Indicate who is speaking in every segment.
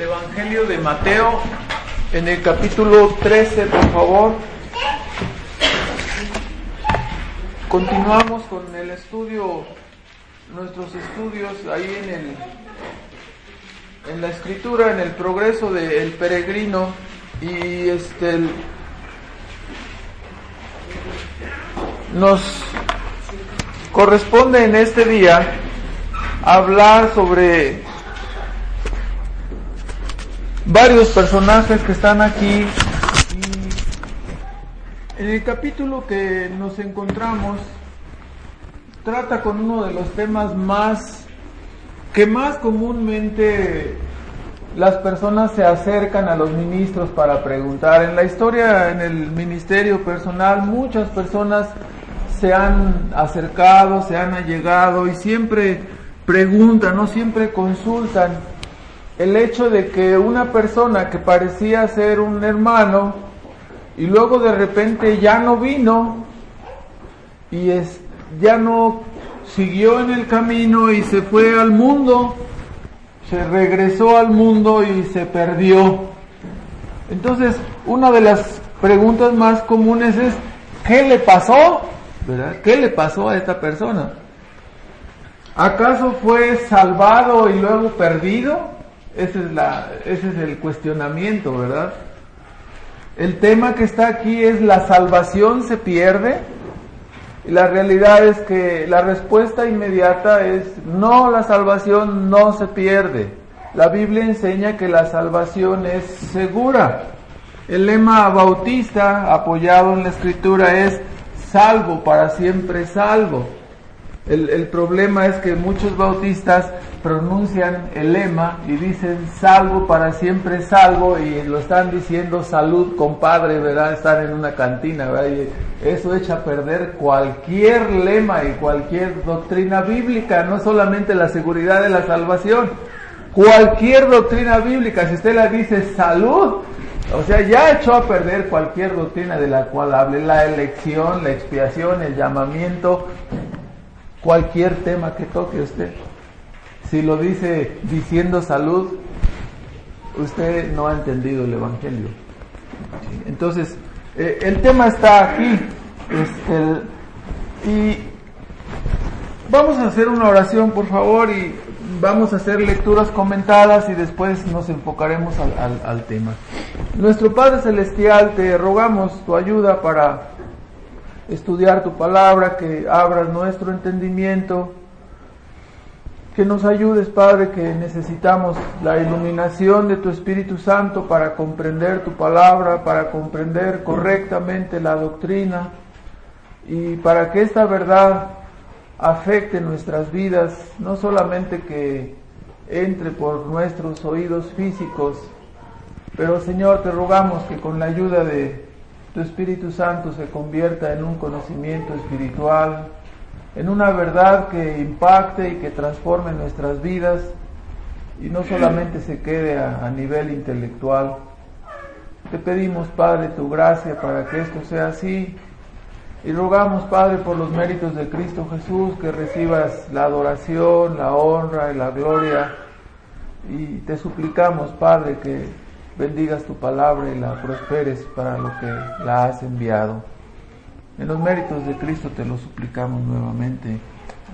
Speaker 1: el Evangelio de Mateo, en el capítulo 13, por favor. Continuamos con el estudio, nuestros estudios ahí en el en la escritura, en el progreso del peregrino y este nos corresponde en este día hablar sobre varios personajes que están aquí. Y en el capítulo que nos encontramos trata con uno de los temas más que más comúnmente las personas se acercan a los ministros para preguntar. En la historia, en el ministerio personal, muchas personas se han acercado, se han allegado y siempre preguntan, no siempre consultan el hecho de que una persona que parecía ser un hermano y luego de repente ya no vino y es, ya no siguió en el camino y se fue al mundo, se regresó al mundo y se perdió. Entonces, una de las preguntas más comunes es, ¿qué le pasó? ¿Verdad? ¿Qué le pasó a esta persona? ¿Acaso fue salvado y luego perdido? Ese es, la, ese es el cuestionamiento, ¿verdad? El tema que está aquí es la salvación se pierde. Y la realidad es que la respuesta inmediata es no, la salvación no se pierde. La Biblia enseña que la salvación es segura. El lema bautista apoyado en la escritura es salvo para siempre salvo. El, problema es que muchos bautistas pronuncian el lema y dicen salvo para siempre salvo y lo están diciendo salud compadre, ¿verdad? Están en una cantina, ¿verdad? Y eso echa a perder cualquier lema y cualquier doctrina bíblica, no solamente la seguridad de la salvación, cualquier doctrina bíblica, si usted la dice salud, o sea, ya echó a perder cualquier doctrina de la cual hable, la elección, la expiación, el llamamiento, cualquier tema que toque usted. Si lo dice diciendo salud, usted no ha entendido el Evangelio. Entonces, eh, el tema está aquí. Este, y vamos a hacer una oración, por favor, y vamos a hacer lecturas comentadas y después nos enfocaremos al, al tema. Nuestro Padre Celestial, te rogamos tu ayuda para estudiar tu palabra, que abras nuestro entendimiento, que nos ayudes, Padre, que necesitamos la iluminación de tu Espíritu Santo para comprender tu palabra, para comprender correctamente la doctrina y para que esta verdad afecte nuestras vidas, no solamente que entre por nuestros oídos físicos, pero Señor, te rogamos que con la ayuda de tu Espíritu Santo se convierta en un conocimiento espiritual, en una verdad que impacte y que transforme nuestras vidas y no solamente se quede a, nivel intelectual. Te pedimos, Padre, tu gracia para que esto sea así y rogamos, Padre, por los méritos de Cristo Jesús, que recibas la adoración, la honra y la gloria y te suplicamos, Padre, que bendigas tu palabra y la prosperes para lo que la has enviado. En los méritos de Cristo te lo suplicamos nuevamente.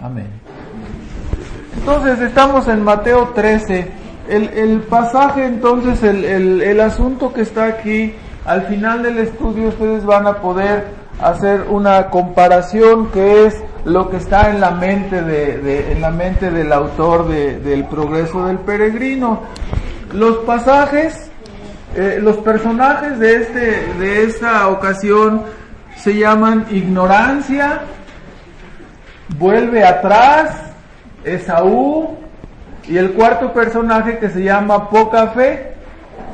Speaker 1: Amén. Entonces estamos en Mateo 13. El, el pasaje, entonces, el, el, el, asunto que está aquí, al final del estudio ustedes van a poder hacer una comparación que es lo que está en la mente de, de en la mente del autor de, del progreso del peregrino. Los pasajes, eh, los personajes de este, de esta ocasión se llaman ignorancia, vuelve atrás, Esaú, y el cuarto personaje que se llama poca fe.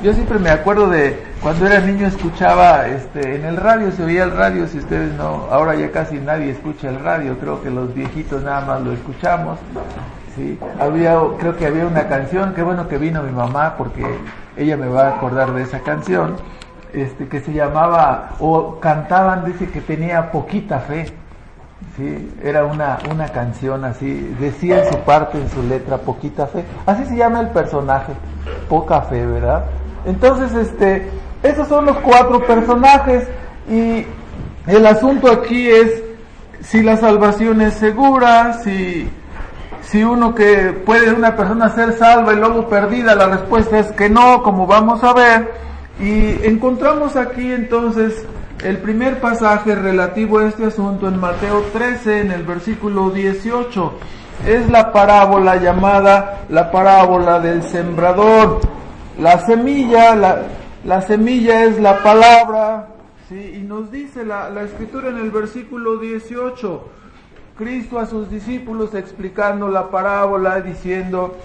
Speaker 1: Yo siempre me acuerdo de cuando era niño escuchaba este en el radio, se oía el radio, si ustedes no, ahora ya casi nadie escucha el radio, creo que los viejitos nada más lo escuchamos. Sí, había, creo que había una canción, qué bueno que vino mi mamá porque ella me va a acordar de esa canción este, que se llamaba, o cantaban, dice que tenía poquita fe. Sí, era una, una canción así, decía en su parte, en su letra, poquita fe. Así se llama el personaje, poca fe, ¿verdad? Entonces, este, esos son los cuatro personajes y el asunto aquí es si la salvación es segura, si, si uno que puede una persona ser salva y luego perdida, la respuesta es que no, como vamos a ver. Y encontramos aquí entonces el primer pasaje relativo a este asunto en Mateo 13, en el versículo 18, es la parábola llamada la parábola del sembrador. La semilla, la, la semilla es la palabra, ¿sí? y nos dice la, la escritura en el versículo 18, Cristo a sus discípulos explicando la parábola, diciendo,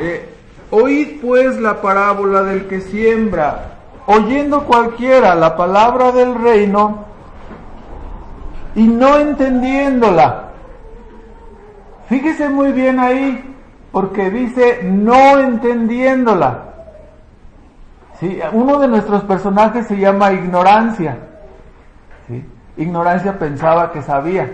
Speaker 1: eh, oíd pues la parábola del que siembra oyendo cualquiera la palabra del reino y no entendiéndola. Fíjese muy bien ahí, porque dice no entendiéndola. ¿Sí? Uno de nuestros personajes se llama ignorancia. ¿Sí? Ignorancia pensaba que sabía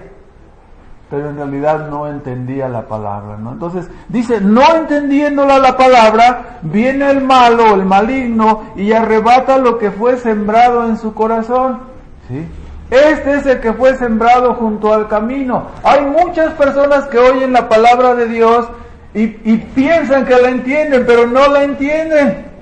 Speaker 1: pero en realidad no entendía la palabra, ¿no? Entonces, dice, no entendiéndola la palabra, viene el malo, el maligno, y arrebata lo que fue sembrado en su corazón, ¿sí? Este es el que fue sembrado junto al camino. Hay muchas personas que oyen la palabra de Dios y, y piensan que la entienden, pero no la entienden.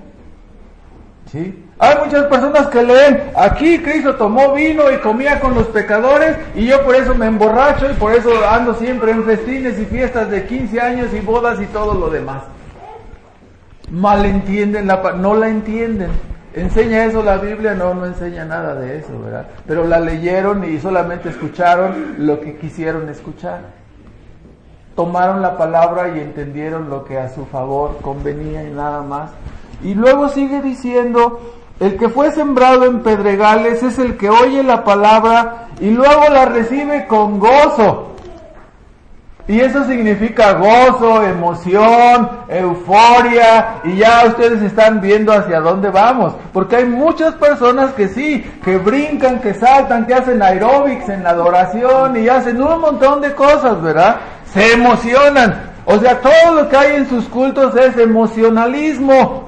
Speaker 1: ¿Sí? Hay muchas personas que leen, aquí Cristo tomó vino y comía con los pecadores y yo por eso me emborracho y por eso ando siempre en festines y fiestas de 15 años y bodas y todo lo demás. Malentienden la no la entienden. ¿Enseña eso la Biblia? No, no enseña nada de eso, ¿verdad? Pero la leyeron y solamente escucharon lo que quisieron escuchar. Tomaron la palabra y entendieron lo que a su favor convenía y nada más. Y luego sigue diciendo, el que fue sembrado en pedregales es el que oye la palabra y luego la recibe con gozo. Y eso significa gozo, emoción, euforia, y ya ustedes están viendo hacia dónde vamos. Porque hay muchas personas que sí, que brincan, que saltan, que hacen aeróbics en la adoración y hacen un montón de cosas, ¿verdad? Se emocionan. O sea, todo lo que hay en sus cultos es emocionalismo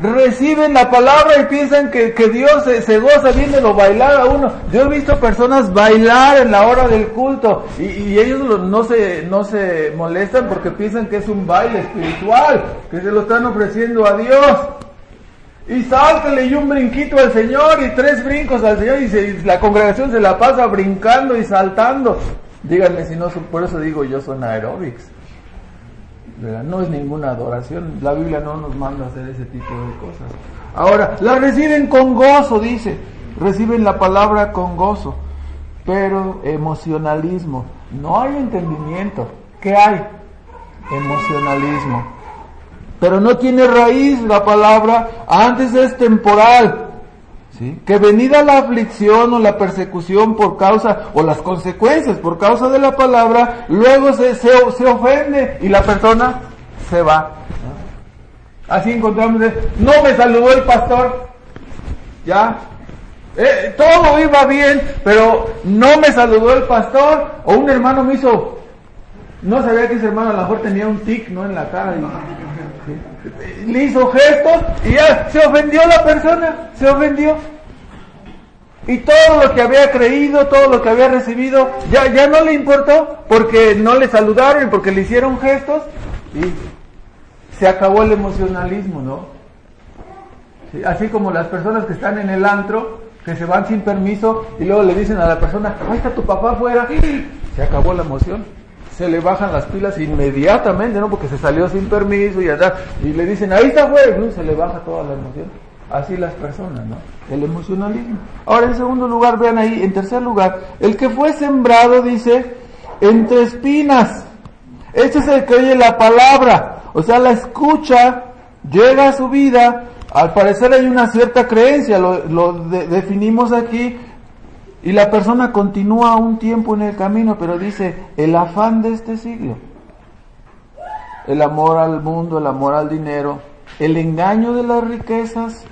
Speaker 1: reciben la palabra y piensan que, Dios se, goza viéndolo bailar a uno. Yo he visto personas bailar en la hora del culto y, ellos no, se, no se molestan porque piensan que es un baile espiritual, que se lo están ofreciendo a Dios. Y sáltale y un brinquito al Señor y tres brincos al Señor y, la congregación se la pasa brincando y saltando. Díganme si no, por eso digo yo son aeróbics. No es ninguna adoración. La Biblia no nos manda hacer ese tipo de cosas. Ahora, la reciben con gozo, dice. Reciben la palabra con gozo. Pero emocionalismo. No hay entendimiento. ¿Qué hay? Emocionalismo. Pero no tiene raíz la palabra. Antes es temporal. Que venida la aflicción o la persecución por causa, o las consecuencias por causa de la palabra, luego se, se, ofende y la persona se va. Así encontramos, no me saludó el pastor, ya, eh, todo iba bien, pero no me saludó el pastor, o un hermano me hizo, no sabía que ese hermano a lo mejor tenía un tic, ¿no? En la cara. Le hizo gestos y ya se ofendió la persona, se ofendió. Y todo lo que había creído, todo lo que había recibido, ya, ya no le importó porque no le saludaron porque le hicieron gestos y se acabó el emocionalismo, ¿no? así como las personas que están en el antro, que se van sin permiso y luego le dicen a la persona, ahí está tu papá afuera, se acabó la emoción se le bajan las pilas inmediatamente, ¿no? Porque se salió sin permiso y y le dicen, ahí está fuera, se le baja toda la emoción. Así las personas, ¿no? El emocionalismo. Ahora, en segundo lugar, vean ahí, en tercer lugar, el que fue sembrado, dice, entre espinas. Este es el que oye la palabra, o sea, la escucha, llega a su vida, al parecer hay una cierta creencia, lo, definimos aquí, y la persona continúa un tiempo en el camino, pero dice, el afán de este siglo, el amor al mundo, el amor al dinero, el engaño de las riquezas,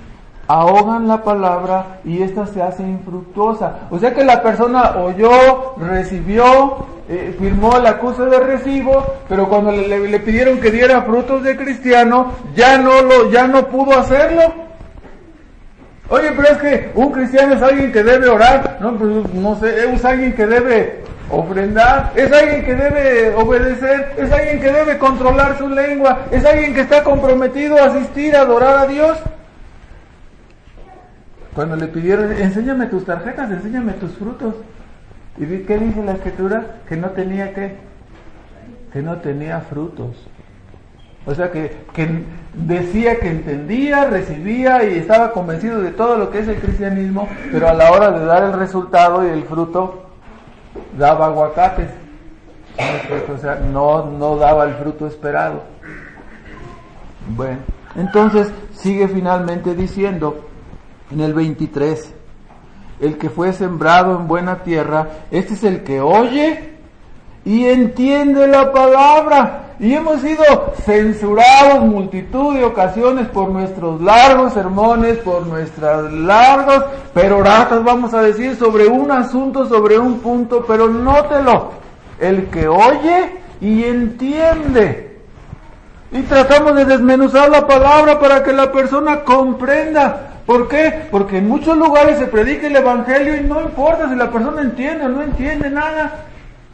Speaker 1: ahogan la palabra y ésta se hace infructuosa. O sea que la persona oyó, recibió, eh, firmó el acuse de recibo, pero cuando le, pidieron que diera frutos de cristiano, ya no lo, ya no pudo hacerlo. Oye, pero es que un cristiano es alguien que debe orar, no, pues, no sé, es alguien que debe ofrendar, es alguien que debe obedecer, es alguien que debe controlar su lengua, es alguien que está comprometido a asistir, a adorar a Dios. Cuando le pidieron, enséñame tus tarjetas, enséñame tus frutos. ¿Y qué dice la escritura? Que no tenía qué? Que no tenía frutos. O sea que, que decía que entendía, recibía y estaba convencido de todo lo que es el cristianismo, pero a la hora de dar el resultado y el fruto, daba aguacates. O sea, no, no daba el fruto esperado. Bueno, entonces sigue finalmente diciendo en el 23, el que fue sembrado en buena tierra, este es el que oye y entiende la palabra. Y hemos sido censurados multitud de ocasiones por nuestros largos sermones, por nuestras largas peroratas, vamos a decir, sobre un asunto, sobre un punto, pero nótelo, el que oye y entiende. Y tratamos de desmenuzar la palabra para que la persona comprenda. ¿Por qué? Porque en muchos lugares se predica el Evangelio y no importa si la persona entiende o no entiende nada.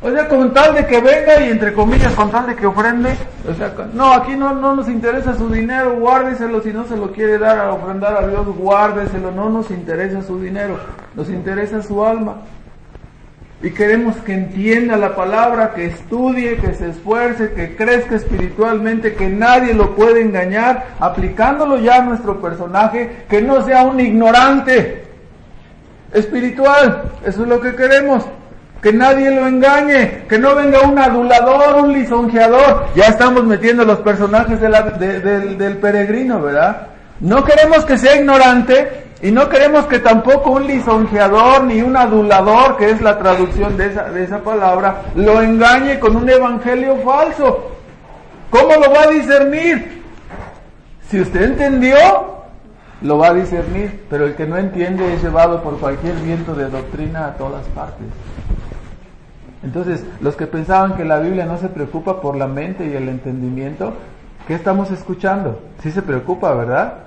Speaker 1: O sea, con tal de que venga y entre comillas, con tal de que ofrende, o sea, no, aquí no, no nos interesa su dinero, guárdeselo si no se lo quiere dar a ofrendar a Dios, guárdeselo, no nos interesa su dinero, nos interesa su alma. Y queremos que entienda la palabra, que estudie, que se esfuerce, que crezca espiritualmente, que nadie lo puede engañar, aplicándolo ya a nuestro personaje, que no sea un ignorante espiritual. Eso es lo que queremos que nadie lo engañe, que no venga un adulador, un lisonjeador. Ya estamos metiendo los personajes del peregrino, ¿verdad? No queremos que sea ignorante y no queremos que tampoco un lisonjeador ni un adulador, que es la traducción de esa, de esa palabra, lo engañe con un evangelio falso. ¿Cómo lo va a discernir? Si usted entendió, lo va a discernir, pero el que no entiende es llevado por cualquier viento de doctrina a todas partes. Entonces, los que pensaban que la Biblia no se preocupa por la mente y el entendimiento, ¿qué estamos escuchando? Sí se preocupa, ¿verdad?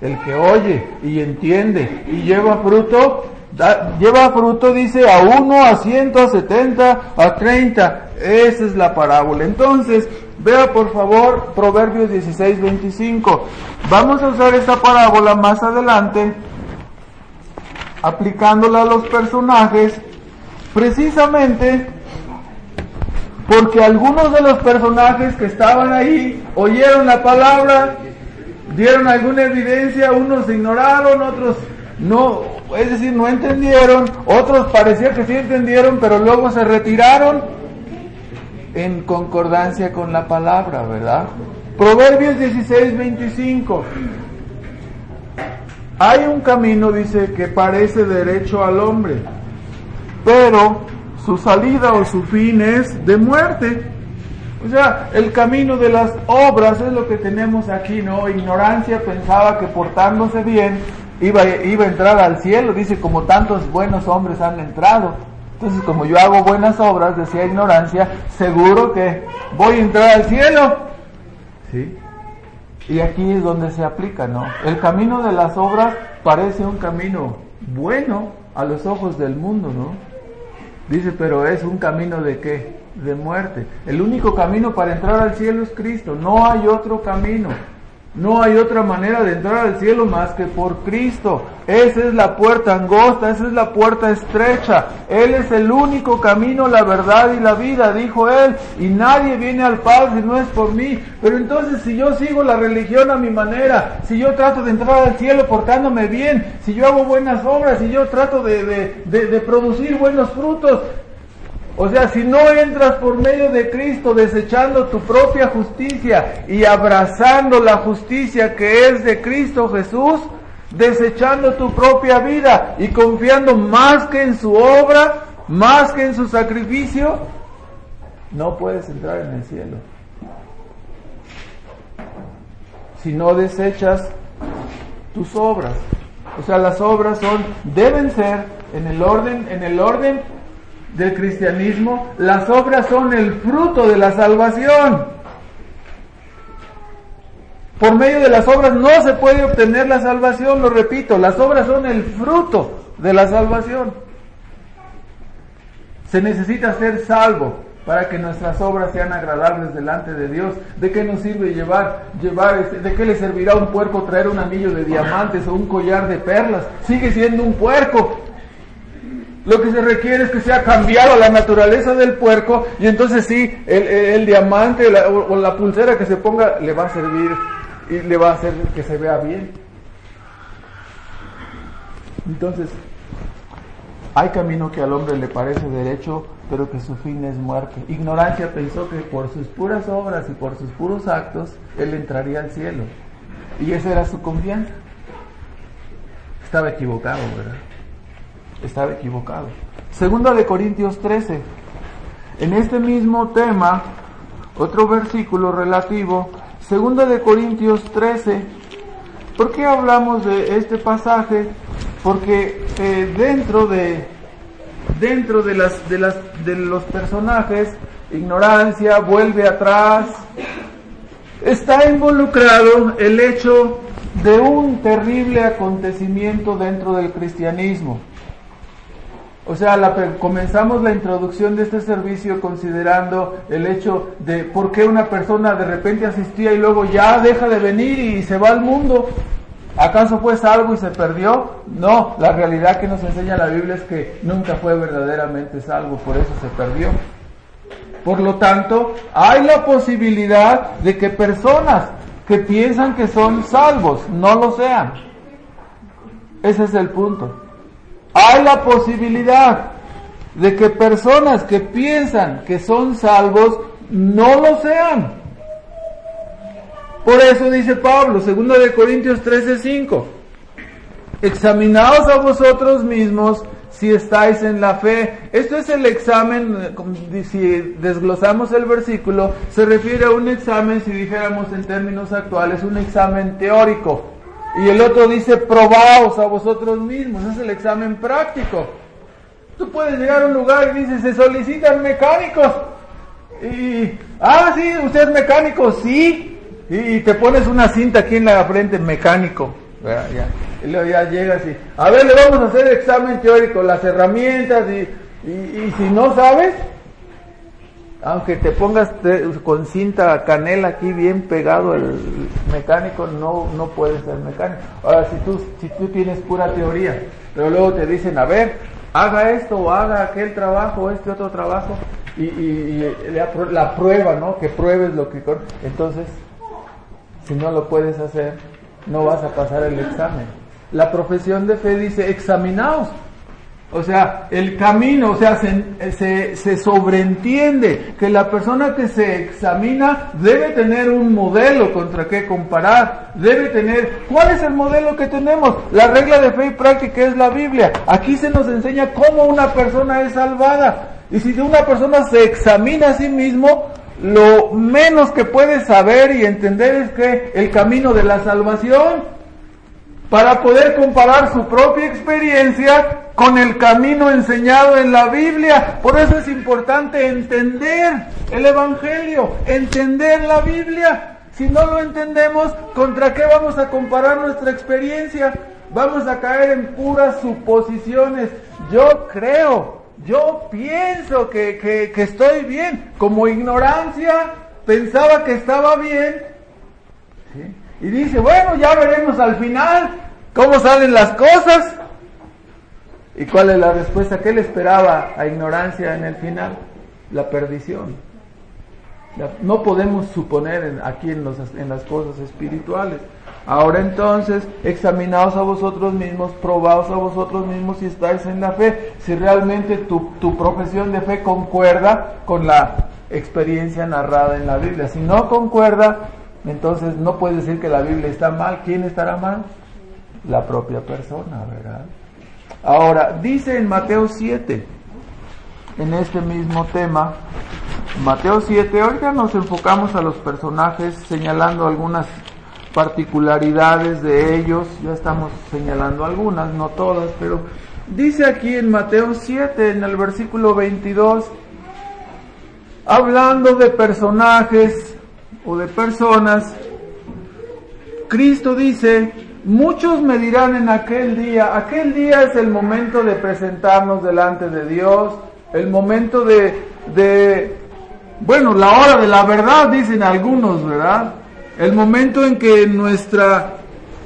Speaker 1: El que oye y entiende y lleva fruto, lleva fruto, dice, a uno, a ciento, a setenta, a treinta. Esa es la parábola. Entonces, vea por favor Proverbios 16, 25. Vamos a usar esta parábola más adelante, aplicándola a los personajes Precisamente porque algunos de los personajes que estaban ahí oyeron la palabra, dieron alguna evidencia, unos ignoraron, otros no, es decir, no entendieron, otros parecía que sí entendieron, pero luego se retiraron en concordancia con la palabra, ¿verdad? Proverbios 16, 25. Hay un camino, dice, que parece derecho al hombre pero su salida o su fin es de muerte. O sea, el camino de las obras es lo que tenemos aquí, ¿no? Ignorancia pensaba que portándose bien iba, iba a entrar al cielo, dice, como tantos buenos hombres han entrado. Entonces, como yo hago buenas obras, decía ignorancia, seguro que voy a entrar al cielo. ¿Sí? Y aquí es donde se aplica, ¿no? El camino de las obras parece un camino bueno a los ojos del mundo, ¿no? Dice, pero es un camino de qué? De muerte. El único camino para entrar al cielo es Cristo. No hay otro camino. No hay otra manera de entrar al cielo más que por Cristo. Esa es la puerta angosta, esa es la puerta estrecha. Él es el único camino, la verdad y la vida, dijo él. Y nadie viene al Padre si no es por mí. Pero entonces si yo sigo la religión a mi manera, si yo trato de entrar al cielo portándome bien, si yo hago buenas obras, si yo trato de, de, de producir buenos frutos, o sea, si no entras por medio de Cristo desechando tu propia justicia y abrazando la justicia que es de Cristo Jesús, desechando tu propia vida y confiando más que en su obra, más que en su sacrificio, no puedes entrar en el cielo. Si no desechas tus obras. O sea, las obras son, deben ser en el orden, en el orden del cristianismo, las obras son el fruto de la salvación. Por medio de las obras no se puede obtener la salvación, lo repito, las obras son el fruto de la salvación. Se necesita ser salvo para que nuestras obras sean agradables delante de Dios. ¿De qué nos sirve llevar, llevar, este, de qué le servirá a un puerco traer un anillo de diamantes o un collar de perlas? Sigue siendo un puerco. Lo que se requiere es que sea cambiado la naturaleza del puerco y entonces sí, el, diamante o, la pulsera que se ponga le va a servir y le va a hacer que se vea bien. Entonces, hay camino que al hombre le parece derecho, pero que su fin es muerte. Ignorancia pensó que por sus puras obras y por sus puros actos, él entraría al cielo. Y esa era su confianza. Estaba equivocado, ¿verdad? Estaba equivocado. Segunda de Corintios 13. En este mismo tema, otro versículo relativo, segunda de Corintios 13. ¿Por qué hablamos de este pasaje? Porque eh, dentro de dentro de las de las de los personajes ignorancia vuelve atrás está involucrado el hecho de un terrible acontecimiento dentro del cristianismo o sea, comenzamos la introducción de este servicio considerando el hecho de por qué una persona de repente asistía y luego ya deja de venir y se va al mundo. ¿Acaso fue salvo y se perdió? No, la realidad que nos enseña la Biblia es que nunca fue verdaderamente salvo, por eso se perdió. Por lo tanto, hay la posibilidad de que personas que piensan que son salvos no lo sean. Ese es el punto hay la posibilidad de que personas que piensan que son salvos no lo sean. Por eso dice Pablo, 2 de Corintios 13:5, examinaos a vosotros mismos si estáis en la fe. Esto es el examen, si desglosamos el versículo, se refiere a un examen, si dijéramos en términos actuales, un examen teórico. Y el otro dice, probaos a vosotros mismos. Es el examen práctico. Tú puedes llegar a un lugar y dices, se solicitan mecánicos. Y, ah, sí, usted es mecánico, sí. Y, te pones una cinta aquí en la frente, mecánico. Ya. Y luego ya llegas y, a ver, le vamos a hacer examen teórico, las herramientas y, y si no sabes, aunque te pongas con cinta canela aquí bien pegado el mecánico, no, no puedes ser mecánico. Ahora, si tú, si tú tienes pura teoría, pero luego te dicen, a ver, haga esto o haga aquel trabajo, este otro trabajo, y, y, la, la, prueba, ¿no? Que pruebes lo que... Entonces, si no lo puedes hacer, no vas a pasar el examen. La profesión de fe dice, examinaos o sea, el camino, o sea, se, se, sobreentiende que la persona que se examina debe tener un modelo contra qué comparar, debe tener, ¿cuál es el modelo que tenemos? La regla de fe y práctica es la Biblia. Aquí se nos enseña cómo una persona es salvada. Y si una persona se examina a sí mismo, lo menos que puede saber y entender es que el camino de la salvación para poder comparar su propia experiencia con el camino enseñado en la Biblia. Por eso es importante entender el Evangelio, entender la Biblia. Si no lo entendemos, ¿contra qué vamos a comparar nuestra experiencia? Vamos a caer en puras suposiciones. Yo creo, yo pienso que, que, estoy bien. Como ignorancia, pensaba que estaba bien. Y dice, bueno, ya veremos al final cómo salen las cosas. ¿Y cuál es la respuesta? ¿Qué le esperaba a ignorancia en el final? La perdición. No podemos suponer aquí en, en las cosas espirituales. Ahora entonces, examinaos a vosotros mismos, probaos a vosotros mismos si estáis en la fe, si realmente tu, tu profesión de fe concuerda con la experiencia narrada en la Biblia. Si no concuerda, entonces no puedes decir que la Biblia está mal. ¿Quién estará mal? La propia persona, ¿verdad? Ahora, dice en Mateo 7, en este mismo tema, Mateo 7, ahorita nos enfocamos a los personajes señalando algunas particularidades de ellos, ya estamos señalando algunas, no todas, pero dice aquí en Mateo 7, en el versículo 22, hablando de personajes o de personas, Cristo dice, muchos me dirán en aquel día, aquel día es el momento de presentarnos delante de Dios, el momento de, de bueno, la hora de la verdad, dicen algunos, ¿verdad? El momento en que nuestra,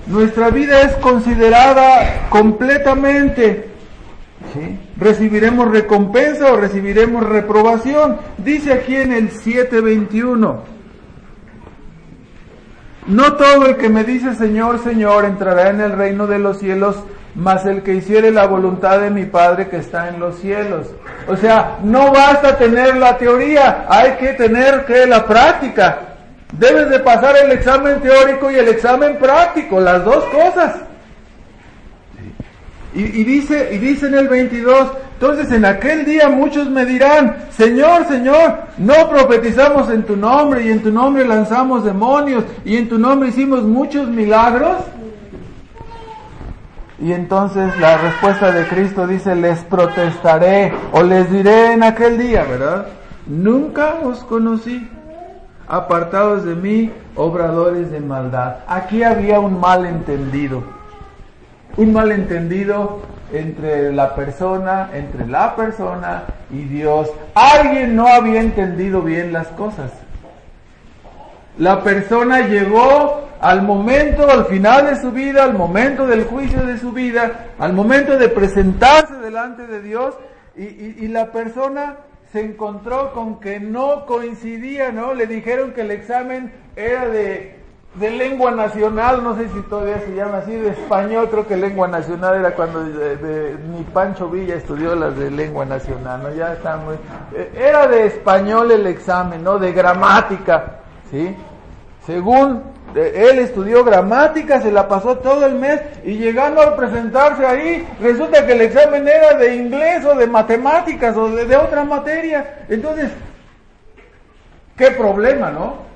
Speaker 1: nuestra vida es considerada completamente. ¿sí? ¿Recibiremos recompensa o recibiremos reprobación? Dice aquí en el 721. No todo el que me dice Señor, Señor entrará en el reino de los cielos, mas el que hiciere la voluntad de mi Padre que está en los cielos. O sea, no basta tener la teoría, hay que tener que la práctica. Debes de pasar el examen teórico y el examen práctico, las dos cosas. Y, dice, y dice en el 22, entonces en aquel día muchos me dirán, Señor, Señor, no profetizamos en tu nombre y en tu nombre lanzamos demonios y en tu nombre hicimos muchos milagros. Y entonces la respuesta de Cristo dice, les protestaré o les diré en aquel día, ¿verdad? Nunca os conocí, apartados de mí, obradores de maldad. Aquí había un malentendido, un malentendido entre la persona, entre la persona y Dios. Alguien no había entendido bien las cosas. La persona llegó al momento, al final de su vida, al momento del juicio de su vida, al momento de presentarse delante de Dios y, y, la persona se encontró con que no coincidía, ¿no? Le dijeron que el examen era de, de lengua nacional, no sé si todavía se llama así, de español, creo que lengua nacional era cuando de, ni Pancho Villa estudió las de lengua nacional, ¿no? Ya está muy... Era de español el examen, ¿no? De gramática, ¿sí? Según él estudió gramática, se la pasó todo el mes y llegando a presentarse ahí, resulta que el examen era de inglés o de matemáticas o de, de otra materia. Entonces, qué problema, ¿no?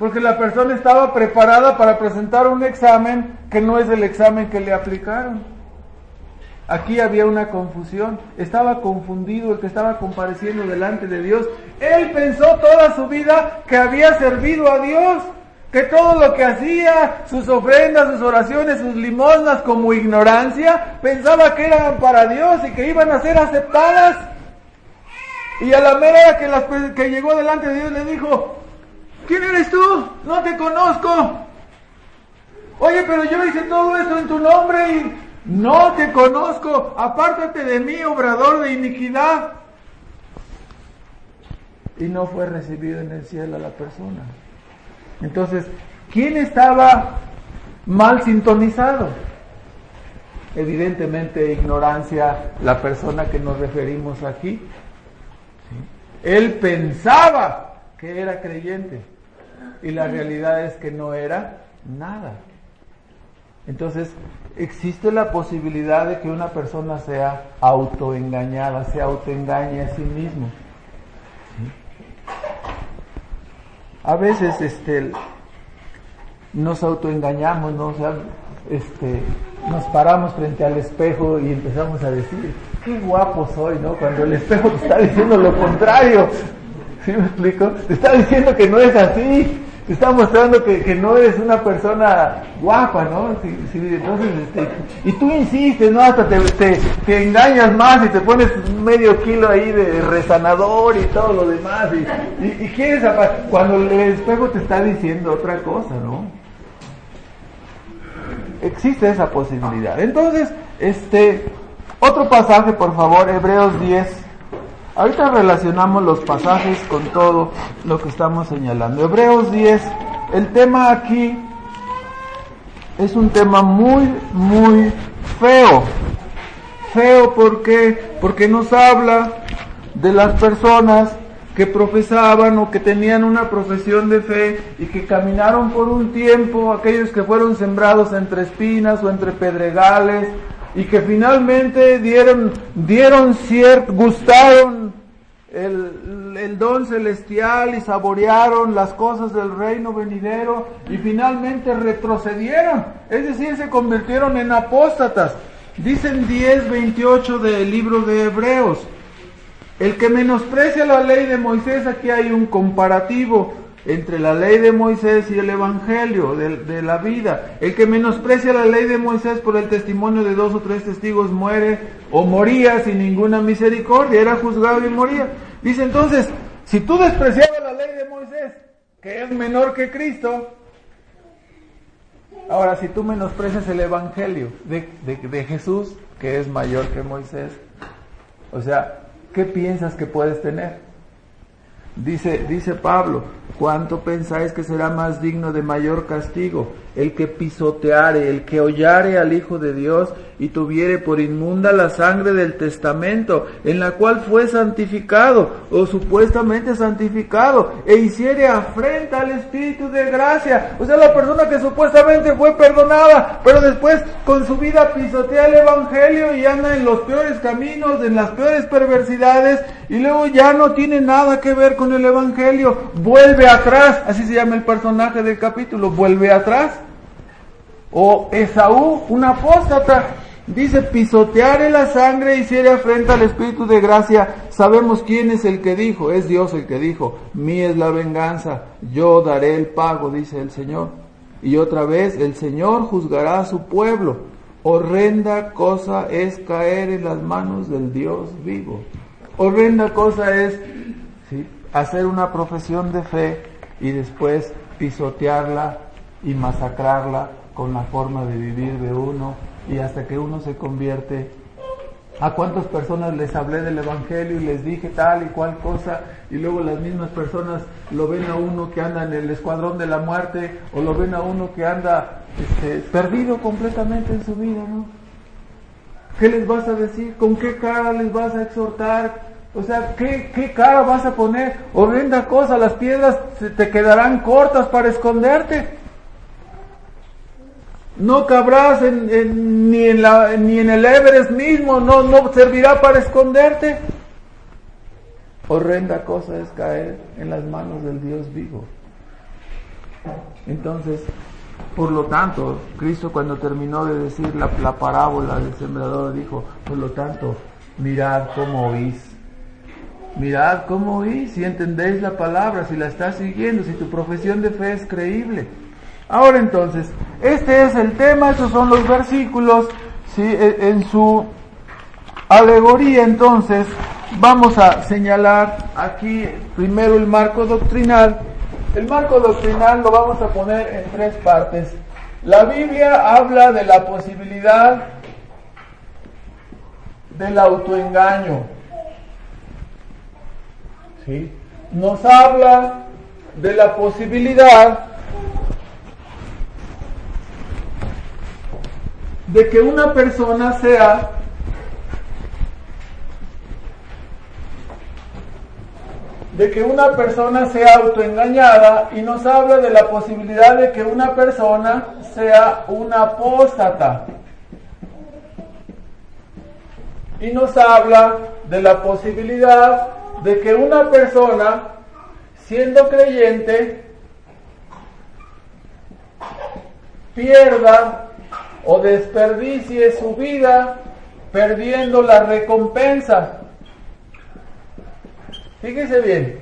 Speaker 1: Porque la persona estaba preparada para presentar un examen que no es el examen que le aplicaron. Aquí había una confusión, estaba confundido el que estaba compareciendo delante de Dios. Él pensó toda su vida que había servido a Dios, que todo lo que hacía, sus ofrendas, sus oraciones, sus limosnas como ignorancia, pensaba que eran para Dios y que iban a ser aceptadas. Y a la mera que, las, que llegó delante de Dios le dijo, ¿quién eres tú? No te conozco. Oye, pero yo hice todo esto en tu nombre y no te conozco, apártate de mí, obrador de iniquidad. Y no fue recibido en el cielo a la persona. Entonces, ¿quién estaba mal sintonizado? Evidentemente, ignorancia, la persona que nos referimos aquí. Él pensaba que era creyente y la realidad es que no era nada. Entonces, existe la posibilidad de que una persona sea autoengañada, se autoengañe a sí mismo. ¿Sí? A veces este, nos autoengañamos, ¿no? O sea, este, nos paramos frente al espejo y empezamos a decir, qué guapo soy, ¿no? Cuando el espejo te está diciendo lo contrario. ¿Sí me explico? Te está diciendo que no es así está mostrando que, que, no eres una persona guapa, ¿no? Si, si, entonces, este, y tú insistes, ¿no? Hasta te, te, te, engañas más y te pones medio kilo ahí de resanador y todo lo demás. Y, y, y quieres, cuando el espejo te está diciendo otra cosa, ¿no? Existe esa posibilidad. Entonces, este, otro pasaje, por favor, Hebreos 10. Ahorita relacionamos los pasajes con todo lo que estamos señalando. Hebreos 10, el tema aquí es un tema muy, muy feo. Feo ¿por qué? Porque nos habla de las personas que profesaban o que tenían una profesión de fe y que caminaron por un tiempo, aquellos que fueron sembrados entre espinas o entre pedregales, y que finalmente dieron, dieron cierto, gustaron el, el, don celestial y saborearon las cosas del reino venidero y finalmente retrocedieron, es decir, se convirtieron en apóstatas. Dicen 10, 28 del libro de Hebreos, el que menosprecia la ley de Moisés, aquí hay un comparativo entre la ley de Moisés y el Evangelio de, la vida. El que menosprecia la ley de Moisés por el testimonio de dos o tres testigos muere o moría sin ninguna misericordia, era juzgado y moría. Dice entonces, si tú despreciabas la ley de Moisés, que es menor que Cristo, ahora si tú menosprecias el Evangelio de, de Jesús, que es mayor que Moisés, o sea, ¿qué piensas que puedes tener? Dice, dice Pablo, ¿cuánto pensáis que será más digno de mayor castigo? El que pisoteare, el que hollare al Hijo de Dios y tuviere por inmunda la sangre del testamento, en la cual fue santificado o supuestamente santificado, e hiciere afrenta al Espíritu de gracia. O sea, la persona que supuestamente fue perdonada, pero después con su vida pisotea el Evangelio y anda en los peores caminos, en las peores perversidades, y luego ya no tiene nada que ver con el Evangelio, vuelve atrás, así se llama el personaje del capítulo, vuelve atrás. O Esaú, un apóstata, dice pisoteare la sangre y hiciere afrenta al Espíritu de gracia. Sabemos quién es el que dijo, es Dios el que dijo, mí es la venganza, yo daré el pago, dice el Señor. Y otra vez, el Señor juzgará a su pueblo. Horrenda cosa es caer en las manos del Dios vivo. Horrenda cosa es hacer una profesión de fe y después pisotearla y masacrarla con la forma de vivir de uno y hasta que uno se convierte. ¿A cuántas personas les hablé del Evangelio y les dije tal y cual cosa y luego las mismas personas lo ven a uno que anda en el escuadrón de la muerte o lo ven a uno que anda este, perdido completamente en su vida, ¿no? ¿Qué les vas a decir? ¿Con qué cara les vas a exhortar? O sea, ¿qué, ¿qué, cara vas a poner? Horrenda cosa, las piedras te quedarán cortas para esconderte. No cabrás en, ni, en la, ni en el Everest mismo, no, no servirá para esconderte. Horrenda cosa es caer en las manos del Dios vivo. Entonces, por lo tanto, Cristo cuando terminó de decir la, la parábola del sembrador dijo, por lo tanto, mirad cómo oís Mirad cómo oís, si entendéis la palabra, si la estás siguiendo, si tu profesión de fe es creíble. Ahora entonces, este es el tema, estos son los versículos, ¿sí? E, en su alegoría entonces vamos a señalar aquí primero el marco doctrinal. El marco doctrinal lo vamos a poner en tres partes. La Biblia habla de la posibilidad del autoengaño. Nos habla de la posibilidad de que una persona sea de que una persona sea autoengañada y nos habla de la posibilidad de que una persona sea una apóstata. Y nos habla de la posibilidad de que una persona, siendo creyente, pierda o desperdicie su vida perdiendo la recompensa. Fíjese bien,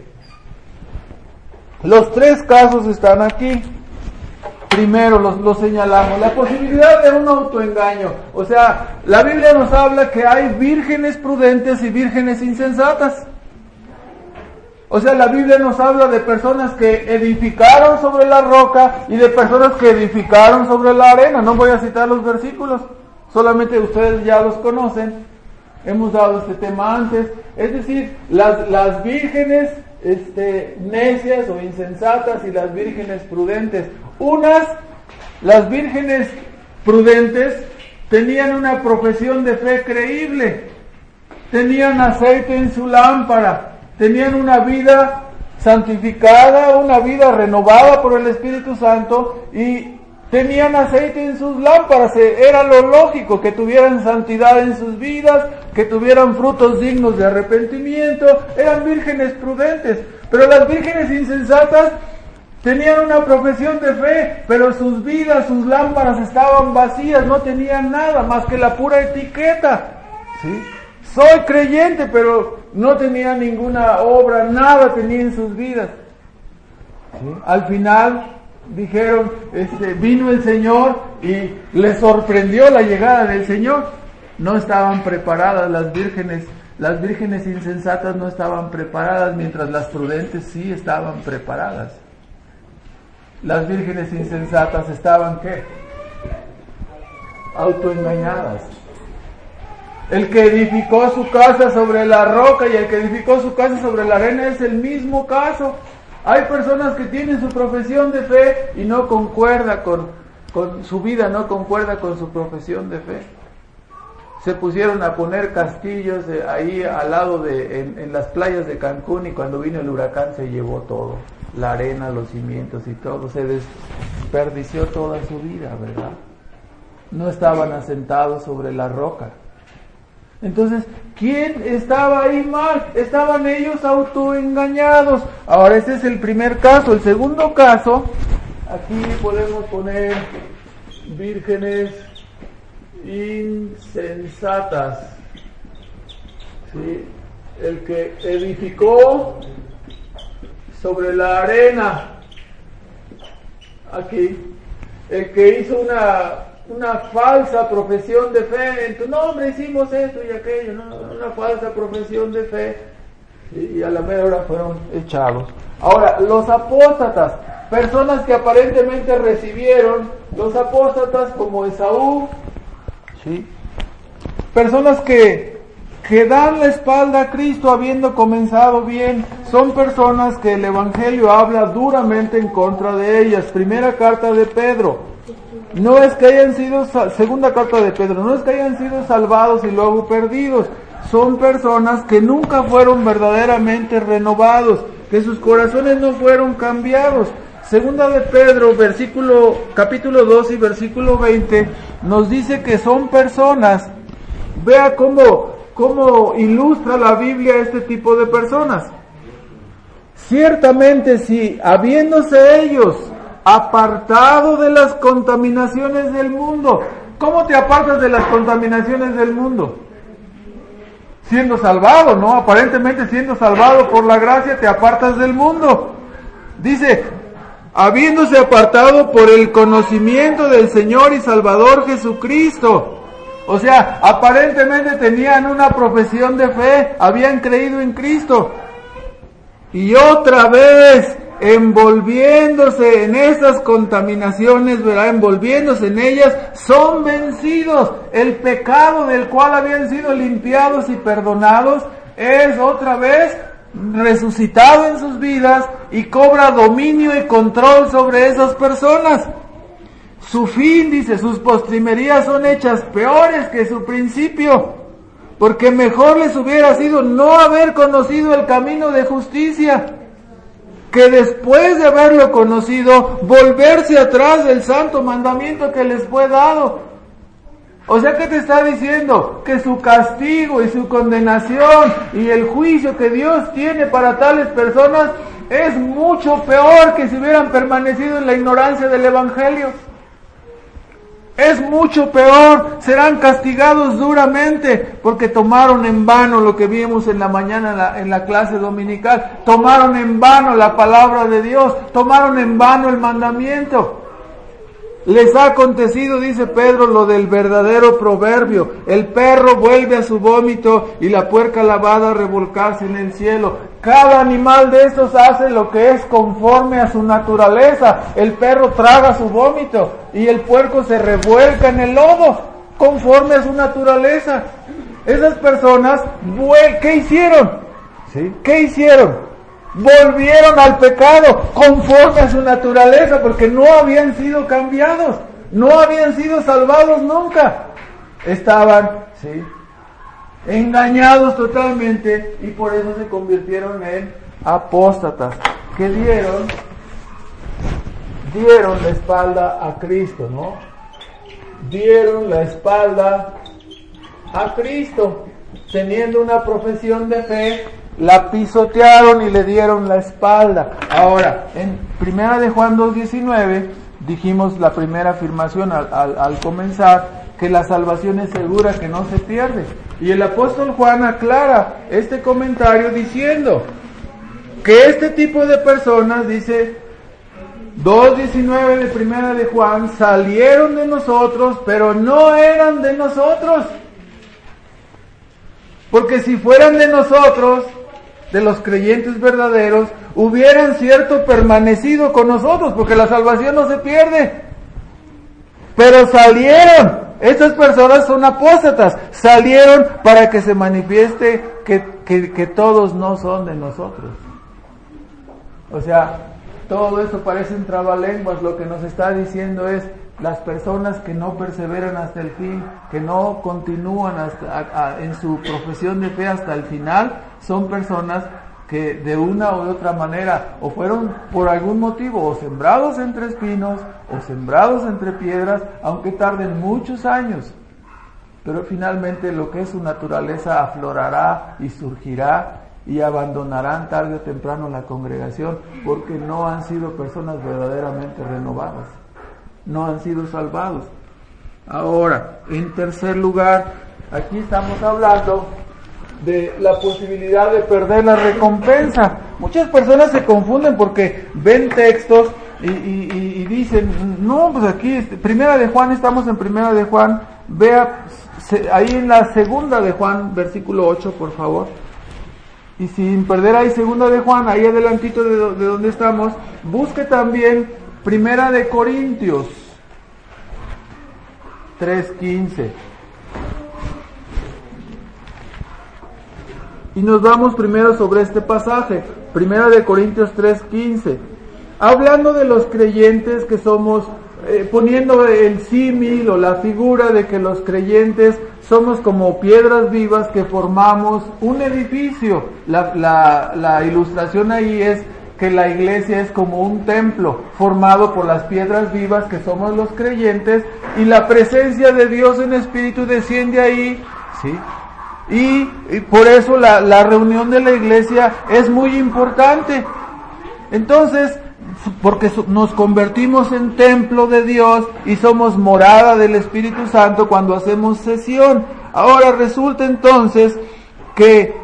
Speaker 1: los tres casos están aquí. Primero los, los señalamos, la posibilidad de un autoengaño. O sea, la Biblia nos habla que hay vírgenes prudentes y vírgenes insensatas. O sea, la Biblia nos habla de personas que edificaron sobre la roca y de personas que edificaron sobre la arena. No voy a citar los versículos, solamente ustedes ya los conocen. Hemos dado este tema antes. Es decir, las, las vírgenes este, necias o insensatas y las vírgenes prudentes. Unas, las vírgenes prudentes, tenían una profesión de fe creíble. Tenían aceite en su lámpara tenían una vida santificada, una vida renovada por el Espíritu Santo y Tenían aceite en sus lámparas, e, era lo lógico que tuvieran santidad en sus vidas, que tuvieran frutos dignos de arrepentimiento, eran vírgenes prudentes, pero las vírgenes insensatas tenían una profesión de fe, pero sus vidas, sus lámparas estaban vacías, no tenían nada más que la pura etiqueta. ¿sí? Soy creyente, pero no tenía ninguna obra, nada tenía en sus vidas. Al final dijeron, este, vino el Señor y les sorprendió la llegada del Señor. No estaban preparadas las vírgenes, las vírgenes insensatas no estaban preparadas, mientras las prudentes sí estaban preparadas. Las vírgenes insensatas estaban qué? Autoengañadas. El que edificó su casa sobre la roca y el que edificó su casa sobre la arena es el mismo caso. Hay personas que tienen su profesión de fe y no concuerda con, con su vida, no concuerda con su profesión de fe. Se pusieron a poner castillos ahí al lado de, en, en las playas de Cancún y cuando vino el huracán se llevó todo, la arena, los cimientos y todo, se desperdició toda su vida, ¿verdad? No estaban asentados sobre la roca. Entonces, ¿quién estaba ahí mal? Estaban ellos autoengañados. Ahora, ese es el primer caso. El segundo caso, aquí podemos poner vírgenes insensatas. ¿Sí? El que edificó sobre la arena. Aquí. El que hizo una una falsa profesión de fe, en tu nombre hicimos esto y aquello, una falsa profesión de fe, y a la mera hora fueron echados. Ahora, los apóstatas, personas que aparentemente recibieron, los apóstatas como Esaú, ¿sí? personas que, que dan la espalda a Cristo habiendo comenzado bien, son personas que el Evangelio habla duramente en contra de ellas. Primera carta de Pedro, no es que hayan sido, segunda carta de Pedro, no es que hayan sido salvados y luego perdidos. Son personas que nunca fueron verdaderamente renovados, que sus corazones no fueron cambiados. Segunda de Pedro, versículo, capítulo 2 y versículo 20, nos dice que son personas, vea cómo, cómo ilustra la Biblia este tipo de personas. Ciertamente si habiéndose ellos apartado de las contaminaciones del mundo. ¿Cómo te apartas de las contaminaciones del mundo? Siendo salvado, ¿no? Aparentemente siendo salvado por la gracia te apartas del mundo. Dice, habiéndose apartado por el conocimiento del Señor y Salvador Jesucristo. O sea, aparentemente tenían una profesión de fe, habían creído en Cristo. Y otra vez envolviéndose en esas contaminaciones, ¿verdad? Envolviéndose en ellas, son vencidos. El pecado del cual habían sido limpiados y perdonados es otra vez resucitado en sus vidas y cobra dominio y control sobre esas personas. Su fin, dice, sus postrimerías son hechas peores que su principio, porque mejor les hubiera sido no haber conocido el camino de justicia que después de haberlo conocido, volverse atrás del santo mandamiento que les fue dado. O sea que te está diciendo que su castigo y su condenación y el juicio que Dios tiene para tales personas es mucho peor que si hubieran permanecido en la ignorancia del Evangelio. Es mucho peor, serán castigados duramente porque tomaron en vano lo que vimos en la mañana en la, clase dominical, tomaron en vano la palabra de Dios, tomaron en vano el mandamiento. Les ha acontecido, dice Pedro, lo del verdadero proverbio. El perro vuelve a su vómito y la puerca lavada a revolcarse en el cielo. Cada animal de estos hace lo que es conforme a su naturaleza. El perro traga su vómito y el puerco se revuelca en el lodo conforme a su naturaleza. Esas personas, ¿qué hicieron? ¿Sí? ¿Qué hicieron? Volvieron al pecado conforme a su naturaleza porque no habían sido cambiados, no habían sido salvados nunca. Estaban, sí, engañados totalmente y por eso se convirtieron en apóstatas que dieron dieron la espalda a Cristo, ¿no? Dieron la espalda a Cristo, teniendo una profesión de fe, la pisotearon y le dieron la espalda. Ahora, en primera de Juan 2.19 dijimos la primera afirmación al, comenzar, que la salvación es segura, que no se pierde. Y el apóstol Juan aclara este comentario diciendo que este tipo de personas, dice 2.19 de primera de Juan, salieron de nosotros, pero no eran de nosotros. Porque si fueran de nosotros, de los creyentes verdaderos, hubieran cierto permanecido con nosotros, porque la salvación no se pierde. Pero salieron. Estas personas son apóstatas. Salieron para que se manifieste que, que, que todos no son de nosotros. O sea, todo eso parece un trabalenguas. Lo que nos está diciendo es, las personas que no perseveran hasta el fin, que no continúan hasta, en su profesión de fe hasta el final, son personas que de una de otra manera o fueron por algún motivo o sembrados entre espinos o sembrados entre piedras, aunque tarden muchos años. Pero finalmente lo que es su naturaleza aflorará y surgirá y abandonarán tarde o temprano la congregación porque no han sido personas verdaderamente renovadas no han sido salvados. Ahora, en tercer lugar, aquí estamos hablando de la posibilidad de perder la recompensa. Muchas personas se confunden porque ven textos y, dicen, no, pues aquí, este, primera de Juan, estamos en primera de Juan, vea ahí en la segunda de Juan, versículo 8, por favor. Y sin perder ahí segunda de Juan, ahí adelantito de, de donde estamos, busque también Primera de Corintios 3.15. Y nos vamos primero sobre este pasaje, Primera de Corintios 3.15. Hablando de los creyentes que somos, eh, poniendo el símil o la figura de que los creyentes somos como piedras vivas que formamos un edificio. La, la, la ilustración ahí es que la iglesia es como un templo formado por las piedras vivas que somos los creyentes y la presencia de Dios en espíritu desciende ahí, ¿sí? Y, por eso la, la reunión de la iglesia es muy importante. Entonces, porque nos convertimos en templo de Dios y somos morada del Espíritu Santo cuando hacemos sesión. Ahora resulta entonces que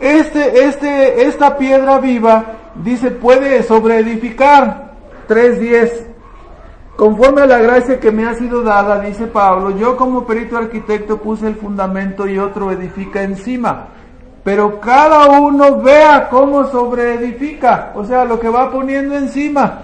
Speaker 1: este, este, esta piedra viva dice, puede sobreedificar. 3.10. Conforme a la gracia que me ha sido dada, dice Pablo, yo como perito arquitecto puse el fundamento y otro edifica encima. Pero cada uno vea cómo sobreedifica, o sea, lo que va poniendo encima.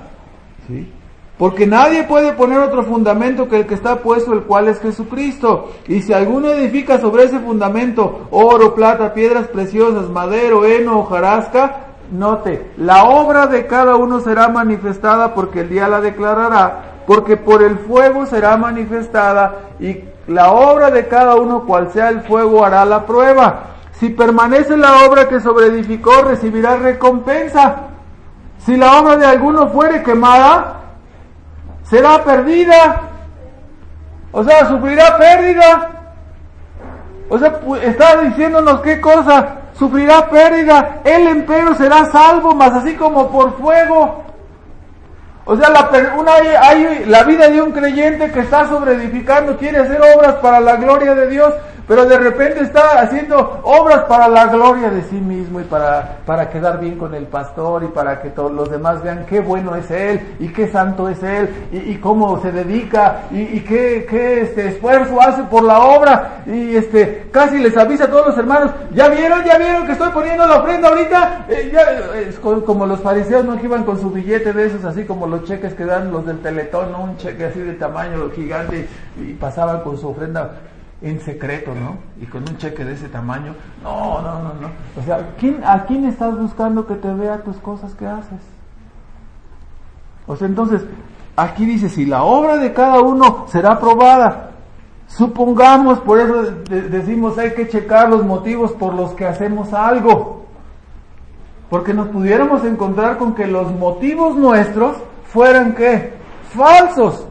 Speaker 1: ¿Sí? Porque nadie puede poner otro fundamento que el que está puesto, el cual es Jesucristo. Y si alguno edifica sobre ese fundamento oro, plata, piedras preciosas, madero, heno, hojarasca, Note, la obra de cada uno será manifestada porque el día la declarará, porque por el fuego será manifestada y la obra de cada uno, cual sea el fuego, hará la prueba. Si permanece la obra que sobreedificó, recibirá recompensa. Si la obra de alguno fuere quemada, será perdida. O sea, sufrirá pérdida. O sea, está diciéndonos qué cosa sufrirá pérdida, el empero será salvo, mas así como por fuego. O sea, la, una, hay, la vida de un creyente que está sobreedificando, quiere hacer obras para la gloria de Dios, pero de repente está haciendo obras para la gloria de sí mismo y para, para quedar bien con el pastor y para que todos los demás vean qué bueno es él y qué santo es él y, cómo se dedica y, qué, qué este, esfuerzo hace por la obra. Y este, casi les avisa a todos los hermanos, ya vieron, ya vieron que estoy poniendo la ofrenda ahorita, eh, ya, como los fariseos no que iban con su billete de esos, así como los cheques que dan los del teletón, un cheque así de tamaño gigante y pasaban con su ofrenda en secreto, ¿no? Y con un cheque de ese tamaño. No, no, no, no. O sea, ¿quién, ¿a quién estás buscando que te vea tus cosas que haces? O sea, entonces, aquí dice, si la obra de cada uno será probada, supongamos, por eso decimos, hay que checar los motivos por los que hacemos algo. Porque nos pudiéramos encontrar con que los motivos nuestros fueran qué? Falsos.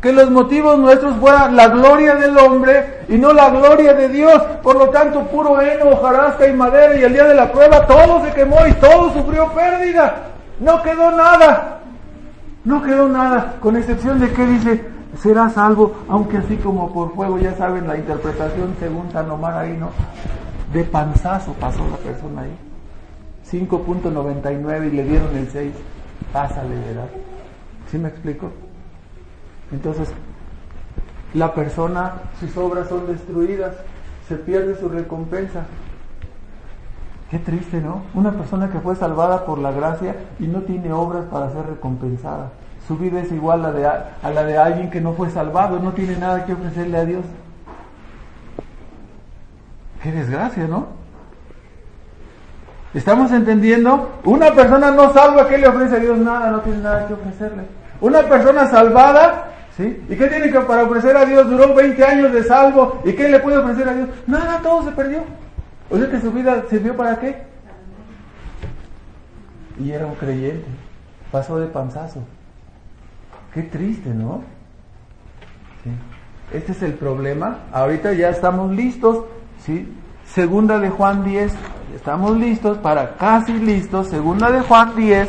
Speaker 1: Que los motivos nuestros fueran la gloria del hombre y no la gloria de Dios. Por lo tanto, puro heno, hojarasca y madera y el día de la prueba todo se quemó y todo sufrió pérdida. No quedó nada. No quedó nada, con excepción de que dice, será salvo, aunque así como por fuego, ya saben la interpretación según San Omar ahí, ¿no? De panzazo pasó la persona ahí. 5.99 y le dieron el 6. Pásale, ¿verdad? ¿Sí me explico? Entonces, la persona, sus obras son destruidas, se pierde su recompensa. Qué triste, ¿no? Una persona que fue salvada por la gracia y no tiene obras para ser recompensada. Su vida es igual a, de, a la de alguien que no fue salvado, no tiene nada que ofrecerle a Dios. Qué desgracia, ¿no? ¿Estamos entendiendo? Una persona no salva, ¿qué le ofrece a Dios? Nada, no tiene nada que ofrecerle. Una persona salvada, ¿Y qué tiene que para ofrecer a Dios? Duró 20 años de salvo, ¿y qué le puede ofrecer a Dios? Nada, todo se perdió. O sea que su vida sirvió para qué? Y era un creyente. Pasó de panzazo. Qué triste, ¿no? Este es el problema. Ahorita ya estamos listos, ¿sí? Segunda de Juan 10, estamos listos para casi listos. Segunda de Juan 10.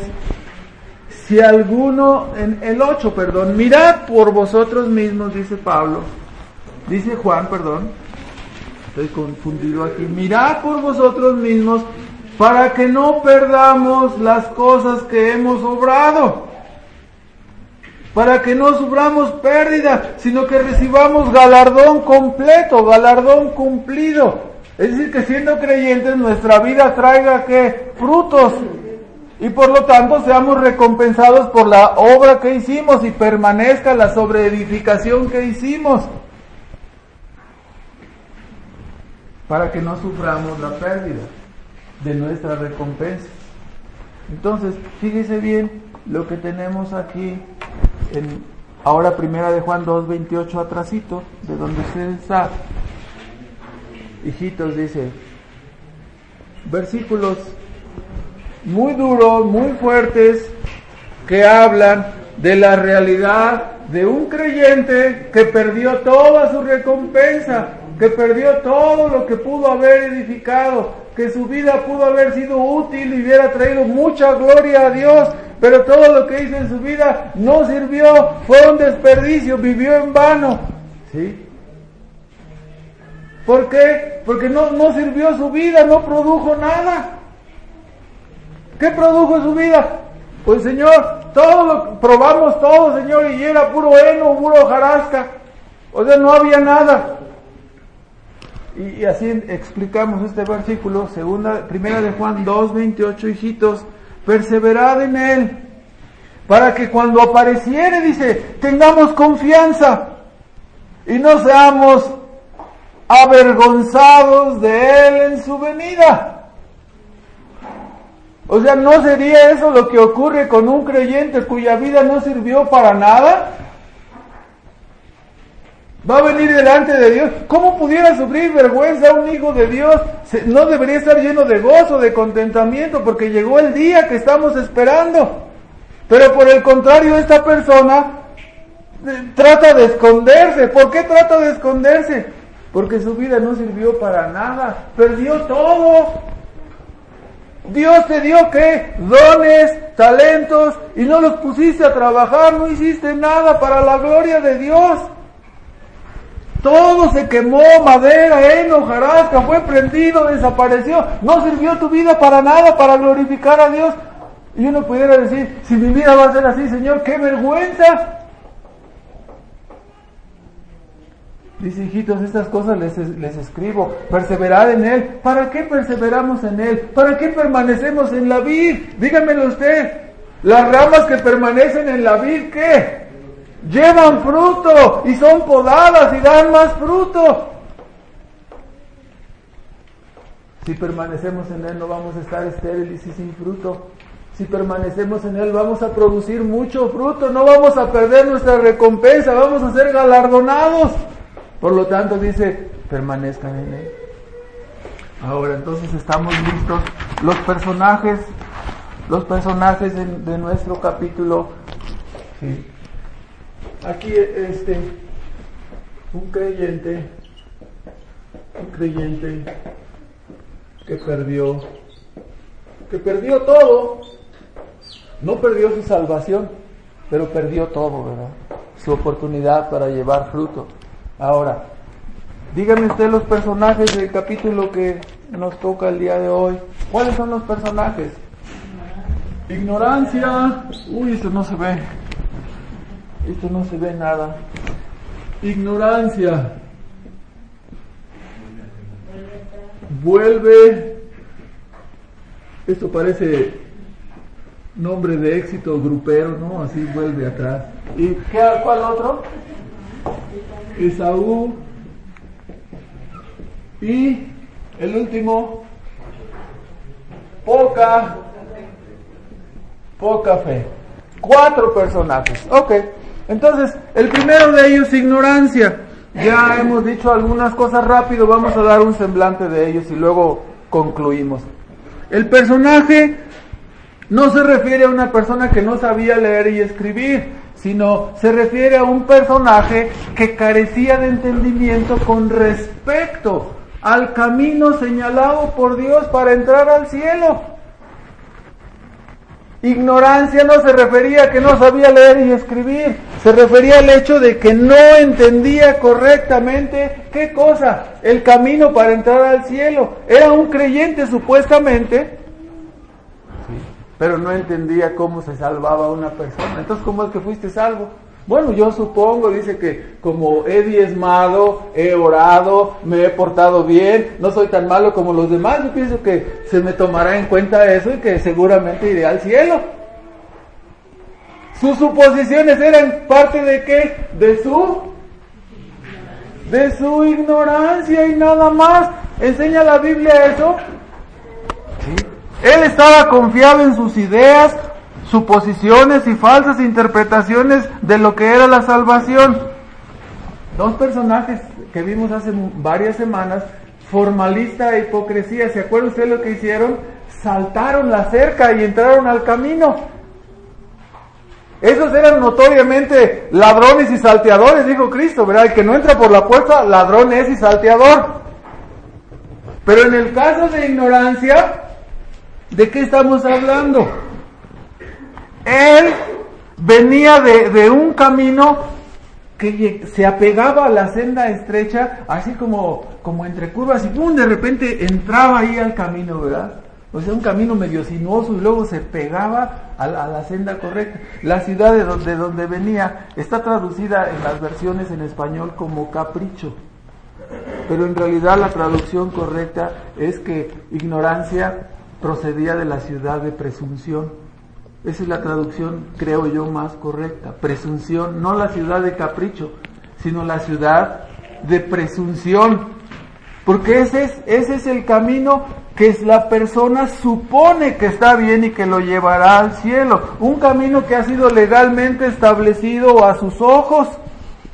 Speaker 1: Si alguno, en el 8, perdón, mirad por vosotros mismos, dice Pablo. Dice Juan, perdón. Estoy confundido aquí. Mirad por vosotros mismos para que no perdamos las cosas que hemos obrado. Para que no suframos pérdida, sino que recibamos galardón completo, galardón cumplido. Es decir, que siendo creyentes nuestra vida traiga que frutos y por lo tanto seamos recompensados por la obra que hicimos y permanezca la sobreedificación que hicimos. para que no suframos la pérdida de nuestra recompensa. Entonces, fíjese bien lo que tenemos aquí en ahora primera de Juan 2:28 atrasito, de donde se está. Hijitos dice versículos muy duros, muy fuertes que hablan de la realidad de un creyente que perdió toda su recompensa que perdió todo lo que pudo haber edificado, que su vida pudo haber sido útil y hubiera traído mucha gloria a Dios, pero todo lo que hizo en su vida no sirvió, fue un desperdicio, vivió en vano. ¿Sí? ¿Por qué? Porque no, no sirvió su vida, no produjo nada. ¿Qué produjo su vida? Pues Señor, todo lo probamos todo, Señor, y era puro heno, puro jarasca. O sea, no había nada. Y, así explicamos este versículo, segunda, primera de Juan 2, 28, hijitos, perseverad en él, para que cuando apareciere, dice, tengamos confianza y no seamos avergonzados de él en su venida. O sea, ¿no sería eso lo que ocurre con un creyente cuya vida no sirvió para nada? Va a venir delante de Dios. ¿Cómo pudiera sufrir vergüenza un hijo de Dios? No debería estar lleno de gozo, de contentamiento, porque llegó el día que estamos esperando. Pero por el contrario, esta persona eh, trata de esconderse. ¿Por qué trata de esconderse? Porque su vida no sirvió para nada. Perdió todo. Dios te dio qué? Dones, talentos, y no los pusiste a trabajar, no hiciste nada para la gloria de Dios. Todo se quemó, madera, heno, jarasca, fue prendido, desapareció. No sirvió tu vida para nada, para glorificar a Dios. Y uno pudiera decir, si mi vida va a ser así, Señor, qué vergüenza. Dice, hijitos, estas cosas les, les escribo, perseverar en Él. ¿Para qué perseveramos en Él? ¿Para qué permanecemos en la vid? Dígamelo usted. Las ramas que permanecen en la vid, ¿qué? llevan fruto y son podadas y dan más fruto. Si permanecemos en Él no vamos a estar estériles y sin fruto. Si permanecemos en Él vamos a producir mucho fruto, no vamos a perder nuestra recompensa, vamos a ser galardonados. Por lo tanto dice, permanezcan en Él. Ahora entonces estamos listos. Los personajes los personajes de, de nuestro capítulo. Sí. Aquí este un creyente, un creyente que perdió, que perdió todo, no perdió su salvación, pero perdió todo, ¿verdad? Su oportunidad para llevar fruto. Ahora, díganme usted los personajes del capítulo que nos toca el día de hoy. ¿Cuáles son los personajes? Ignorancia. Uy, esto no se ve. Esto no se ve nada. Ignorancia. Vuelve. Esto parece nombre de éxito grupero, ¿no? Así vuelve atrás. ¿Y qué, cuál otro? Esaú. Y el último, poca, poca fe. Cuatro personajes. Ok. Entonces, el primero de ellos, ignorancia. Ya hemos dicho algunas cosas rápido, vamos a dar un semblante de ellos y luego concluimos. El personaje no se refiere a una persona que no sabía leer y escribir, sino se refiere a un personaje que carecía de entendimiento con respecto al camino señalado por Dios para entrar al cielo. Ignorancia no se refería a que no sabía leer y escribir, se refería al hecho de que no entendía correctamente qué cosa, el camino para entrar al cielo. Era un creyente supuestamente, pero no entendía cómo se salvaba una persona. Entonces, ¿cómo es que fuiste salvo? Bueno, yo supongo, dice que como he diezmado, he orado, me he portado bien, no soy tan malo como los demás, yo pienso que se me tomará en cuenta eso y que seguramente iré al cielo. Sus suposiciones eran parte de qué? De su de su ignorancia y nada más. ¿Enseña la Biblia eso? Él estaba confiado en sus ideas, suposiciones y falsas interpretaciones de lo que era la salvación. Dos personajes que vimos hace varias semanas, formalista e hipocresía, ¿se acuerda usted lo que hicieron? Saltaron la cerca y entraron al camino. Esos eran notoriamente ladrones y salteadores, dijo Cristo, ¿verdad? El que no entra por la puerta, ladrón es y salteador. Pero en el caso de ignorancia, ¿de qué estamos hablando? Él venía de, un camino que se apegaba a la senda estrecha, así como, como entre curvas, y ¡pum! de repente entraba ahí al camino, ¿verdad? O sea, un camino medio sinuoso y luego se pegaba a la, senda correcta. La ciudad de de donde venía está traducida en las versiones en español como capricho. Pero en realidad la traducción correcta es que ignorancia procedía de la ciudad de presunción. Esa es la traducción, creo yo, más correcta. Presunción, no la ciudad de capricho, sino la ciudad de presunción. Porque ese es, ese es el camino que la persona supone que está bien y que lo llevará al cielo. Un camino que ha sido legalmente establecido a sus ojos,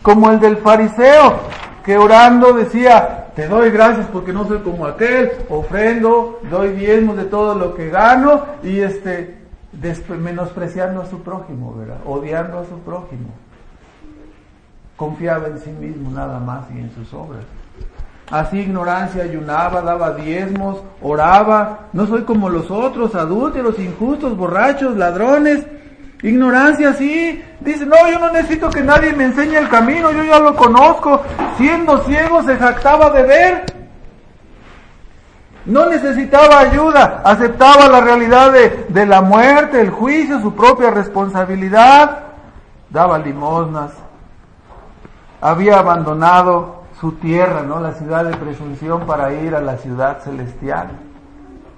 Speaker 1: como el del fariseo, que orando decía, te doy gracias porque no soy como aquel, ofrendo, doy diezmos de todo lo que gano y este, menospreciando a su prójimo, ¿verdad? Odiando a su prójimo. Confiaba en sí mismo nada más y en sus obras. Así ignorancia ayunaba, daba diezmos, oraba. No soy como los otros, adúlteros, injustos, borrachos, ladrones. Ignorancia, sí. Dice, no, yo no necesito que nadie me enseñe el camino, yo ya lo conozco. Siendo ciego se jactaba de ver. No necesitaba ayuda, aceptaba la realidad de, de la muerte, el juicio, su propia responsabilidad. Daba limosnas. Había abandonado su tierra, ¿no? La ciudad de presunción para ir a la ciudad celestial.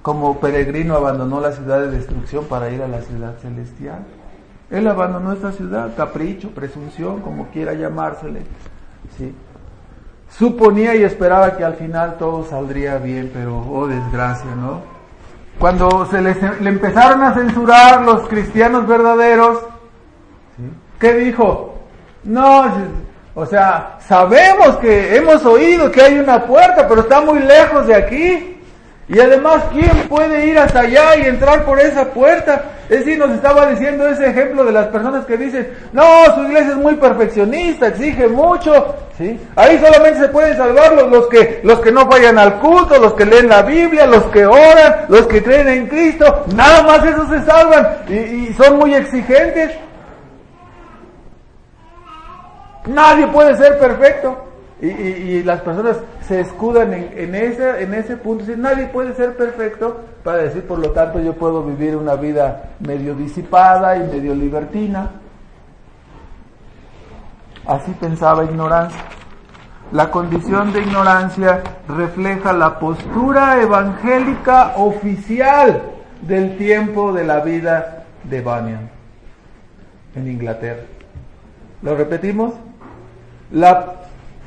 Speaker 1: Como peregrino abandonó la ciudad de destrucción para ir a la ciudad celestial. Él abandonó esta ciudad, capricho, presunción, como quiera llamársele. ¿sí? Suponía y esperaba que al final todo saldría bien, pero oh desgracia, ¿no? Cuando se le empezaron a censurar los cristianos verdaderos. ¿qué dijo? No, o sea, sabemos que hemos oído que hay una puerta, pero está muy lejos de aquí. Y además, ¿quién puede ir hasta allá y entrar por esa puerta? Es decir, nos estaba diciendo ese ejemplo de las personas que dicen, no, su iglesia es muy perfeccionista, exige mucho, ¿sí? Ahí solamente se pueden salvar los, los, que, los que no vayan al culto, los que leen la Biblia, los que oran, los que creen en Cristo, nada más esos se salvan y, y son muy exigentes. Nadie puede ser perfecto. Y, y, las personas se escudan en, ese, en ese punto. Si nadie puede ser perfecto para decir, por lo tanto, yo puedo vivir una vida medio disipada y medio libertina. Así pensaba ignorancia. La condición de ignorancia refleja la postura evangélica oficial del tiempo de la vida de Bunyan en Inglaterra. ¿Lo repetimos? La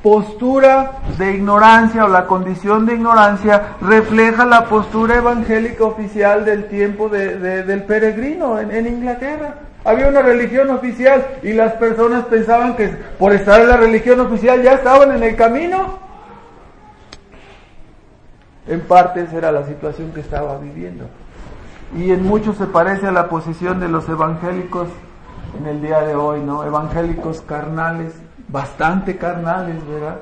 Speaker 1: postura de ignorancia o la condición de ignorancia refleja la postura evangélica oficial del tiempo del peregrino en, en, Inglaterra. Había una religión oficial y las personas pensaban que por estar en la religión oficial ya estaban en el camino. En parte esa era la situación que estaba viviendo. Y en mucho se parece a la posición de los evangélicos en el día de hoy, ¿no? Evangélicos carnales bastante carnales, ¿verdad?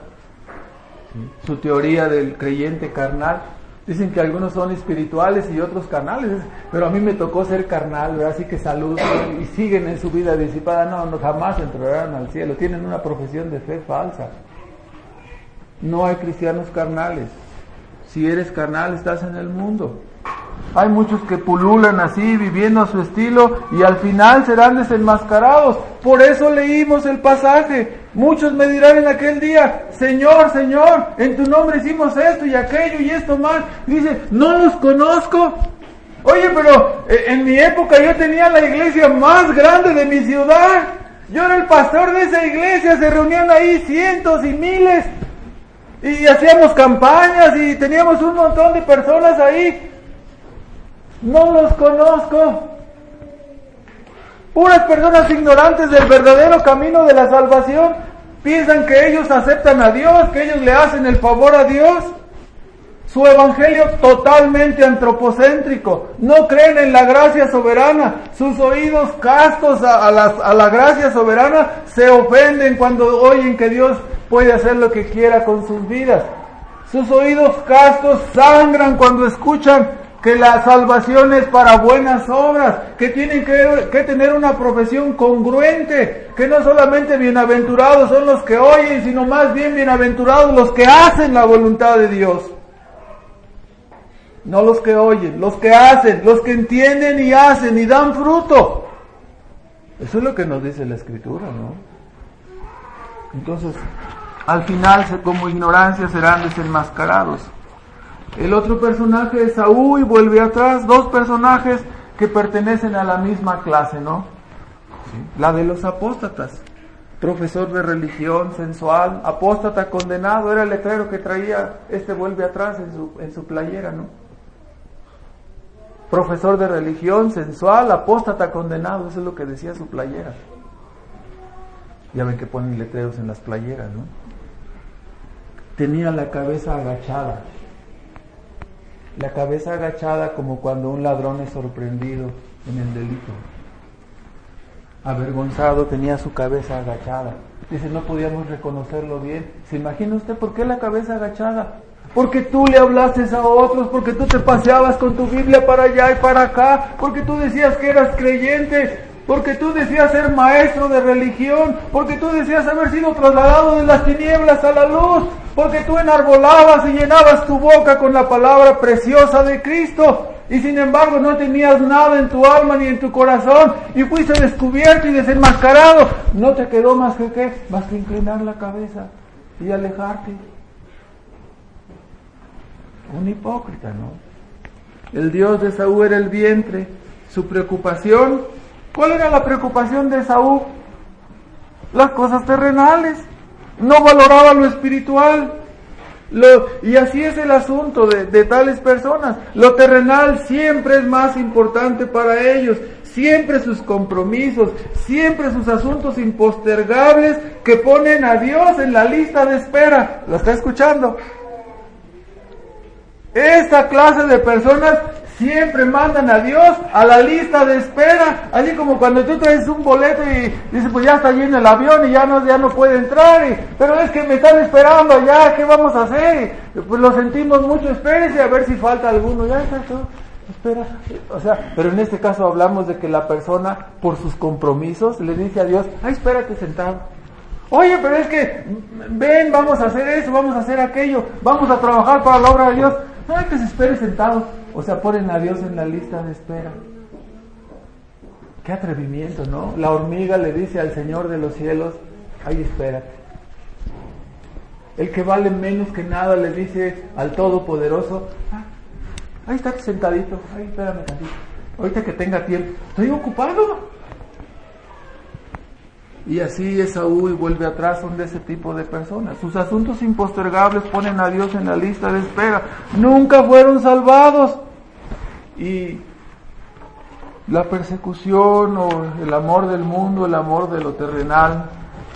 Speaker 1: Su teoría del creyente carnal. Dicen que algunos son espirituales y otros carnales, pero a mí me tocó ser carnal, ¿verdad? Así que salud y siguen en su vida disipada. No, no, jamás entrarán al cielo. Tienen una profesión de fe falsa. No hay cristianos carnales. Si eres carnal, estás en el mundo. Hay muchos que pululan así, viviendo a su estilo, y al final serán desenmascarados. Por eso leímos el pasaje. Muchos me dirán en aquel día, Señor, Señor, en tu nombre hicimos esto y aquello y esto más. dice, no los conozco. Oye, pero eh, en mi época yo tenía la iglesia más grande de mi ciudad. Yo era el pastor de esa iglesia, se reunían ahí cientos y miles. Y hacíamos campañas y teníamos un montón de personas ahí. No los conozco. Puras personas ignorantes del verdadero camino de la salvación piensan que ellos aceptan a Dios, que ellos le hacen el favor a Dios. Su evangelio totalmente antropocéntrico. No creen en la gracia soberana. Sus oídos castos a, a la gracia soberana se ofenden cuando oyen que Dios puede hacer lo que quiera con sus vidas. Sus oídos castos sangran cuando escuchan que la salvación es para buenas obras, que tienen que, tener una profesión congruente, que no solamente bienaventurados son los que oyen, sino más bien bienaventurados los que hacen la voluntad de Dios. No los que oyen, los que hacen, los que entienden y hacen y dan fruto. Eso es lo que nos dice la escritura, ¿no? Entonces, al final, como ignorancia, serán desenmascarados. El otro personaje es Saúl y vuelve atrás, dos personajes que pertenecen a la misma clase, ¿no? La de los apóstatas. Profesor de religión, sensual, apóstata condenado, era el letrero que traía, este vuelve atrás en su, en su playera, ¿no? Profesor de religión, sensual, apóstata condenado, eso es lo que decía su playera. Ya ven que ponen letreros en las playeras, ¿no? Tenía la cabeza agachada la cabeza agachada como cuando un ladrón es sorprendido en el delito. Avergonzado tenía su cabeza agachada. Dice, no podíamos reconocerlo bien. ¿Se imagina usted por qué la cabeza agachada? Porque tú le hablaste a otros, porque tú te paseabas con tu Biblia para allá y para acá, porque tú decías que eras creyente, porque tú decías ser maestro de religión, porque tú decías haber sido trasladado de las tinieblas a la luz, porque tú enarbolabas y llenabas tu boca con la palabra preciosa de Cristo, y sin embargo no tenías nada en tu alma ni en tu corazón, y fuiste descubierto y desenmascarado, no te quedó más que qué, más que inclinar la cabeza y alejarte. Un hipócrita, ¿no? El Dios de Saúl era el vientre, su preocupación ¿Cuál era la preocupación de Saúl? Las cosas terrenales. No valoraba lo espiritual. y así es el asunto de, de tales personas. Lo terrenal siempre es más importante para ellos. Siempre sus compromisos, siempre sus asuntos impostergables que ponen a Dios en la lista de espera. ¿Lo está escuchando? Esta clase de personas siempre mandan a Dios a la lista de espera, así como cuando tú traes un boleto y dices, pues ya está lleno el avión y ya no, ya no puede entrar, pero es que me están esperando allá, ¿qué vamos a hacer? Pues lo sentimos mucho, espérese a ver si falta alguno, ya está todo, espera, o sea, pero en este caso hablamos de que la persona por sus compromisos le dice a Dios, ay, espérate sentado. Oye, pero es que, ven, vamos a hacer eso, vamos a hacer aquello, vamos a trabajar para la obra de Dios. No hay que se espere sentado. O sea, ponen a Dios en la lista de espera. Qué atrevimiento, ¿no? La hormiga le dice al Señor de los cielos, ay, espérate. El que vale menos que nada le dice al Todopoderoso, ah, ahí está sentadito, ay, espérame tantito. Ahorita que tenga tiempo, estoy ocupado. Y así Esaú y vuelve atrás son de ese tipo de personas. Sus asuntos impostergables ponen a Dios en la lista de espera. Nunca fueron salvados. Y la persecución o el amor del mundo, el amor de lo terrenal,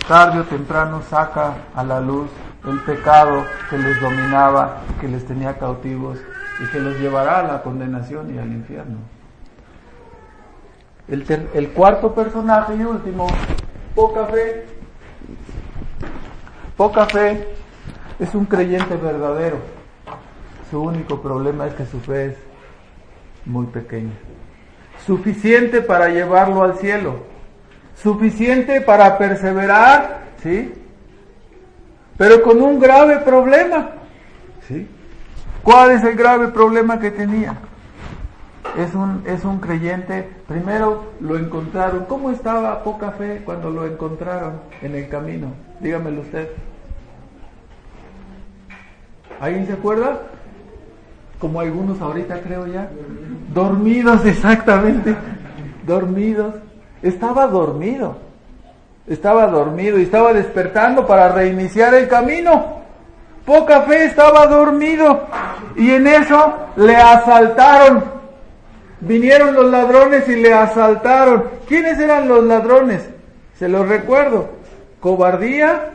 Speaker 1: tarde o temprano saca a la luz el pecado que les dominaba, que les tenía cautivos y que los llevará a la condenación y al infierno. El, el cuarto personaje y último Poca fe. Poca fe es un creyente verdadero. Su único problema es que su fe es muy pequeña. Suficiente para llevarlo al cielo. Suficiente para perseverar, ¿sí? Pero con un grave problema, ¿sí? ¿Cuál es el grave problema que tenía? Es un, es un creyente, primero lo encontraron. ¿Cómo estaba poca fe cuando lo encontraron en el camino? Dígamelo usted. ¿Alguien se acuerda? Como algunos ahorita creo ya. Dormidos exactamente. Dormidos. Estaba dormido. Estaba dormido y estaba despertando para reiniciar el camino. Poca fe estaba dormido. Y en eso le asaltaron Vinieron los ladrones y le asaltaron. ¿Quiénes eran los ladrones? Se los recuerdo. Cobardía,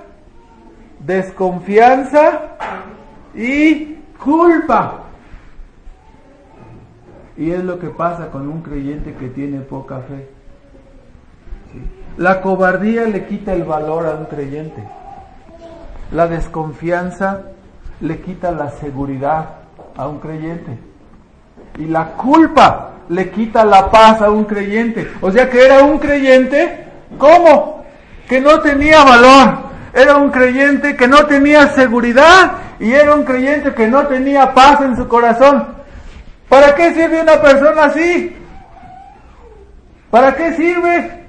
Speaker 1: desconfianza y culpa. Y es lo que pasa con un creyente que tiene poca fe. La cobardía le quita el valor a un creyente. La desconfianza le quita la seguridad a un creyente. Y la culpa le quita la paz a un creyente. O sea que era un creyente, ¿cómo? Que no tenía valor. Era un creyente que no tenía seguridad y era un creyente que no tenía paz en su corazón. ¿Para qué sirve una persona así? ¿Para qué sirve?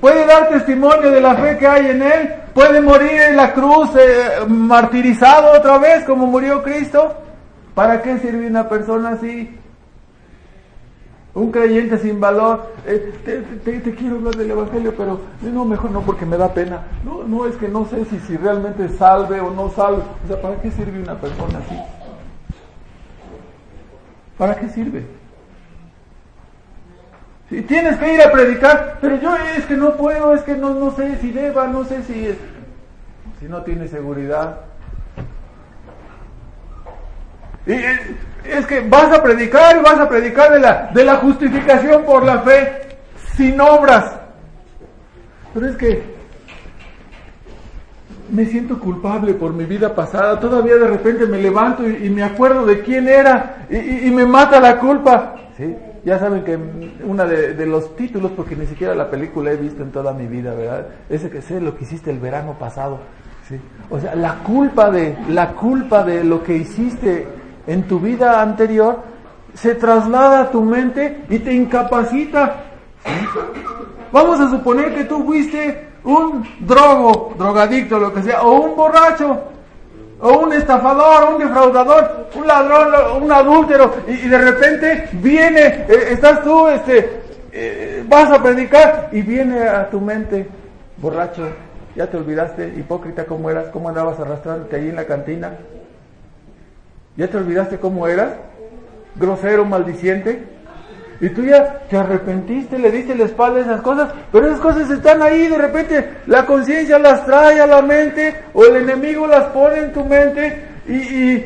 Speaker 1: Puede dar testimonio de la fe que hay en él. Puede morir en la cruz eh, martirizado otra vez como murió Cristo. ¿Para qué sirve una persona así? Un creyente sin valor, eh, te, quiero hablar del Evangelio, pero no, mejor no porque me da pena. No, no es que no sé si, si realmente salve o no salve. O sea, ¿para qué sirve una persona así? ¿Para qué sirve? Si tienes que ir a predicar, pero yo es que no puedo, es que no, no sé si deba, no sé si, si no tiene seguridad. Y, es que vas a predicar y vas a predicar de la, de la justificación por la fe sin obras. Pero es que me siento culpable por mi vida pasada. Todavía de repente me levanto y, me acuerdo de quién era y, me mata la culpa. ¿Sí? Ya saben que uno de, de, los títulos, porque ni siquiera la película he visto en toda mi vida, ¿verdad? Ese que sé lo que hiciste el verano pasado. ¿sí? O sea, la culpa de, la culpa de lo que hiciste en tu vida anterior se traslada a tu mente y te incapacita. Vamos a suponer que tú fuiste un drogo, drogadicto, lo que sea, o un borracho, o un estafador, un defraudador, un ladrón, un adúltero, y, de repente viene, eh, estás tú, este, eh, vas a predicar y viene a tu mente, borracho, ya te olvidaste, hipócrita cómo eras, cómo andabas arrastrándote ahí en la cantina, ¿Ya te olvidaste cómo eras? Grosero, maldiciente. Y tú ya te arrepentiste, le diste la espalda a esas cosas, pero esas cosas están ahí, de repente la conciencia las trae a la mente o el enemigo las pone en tu mente y,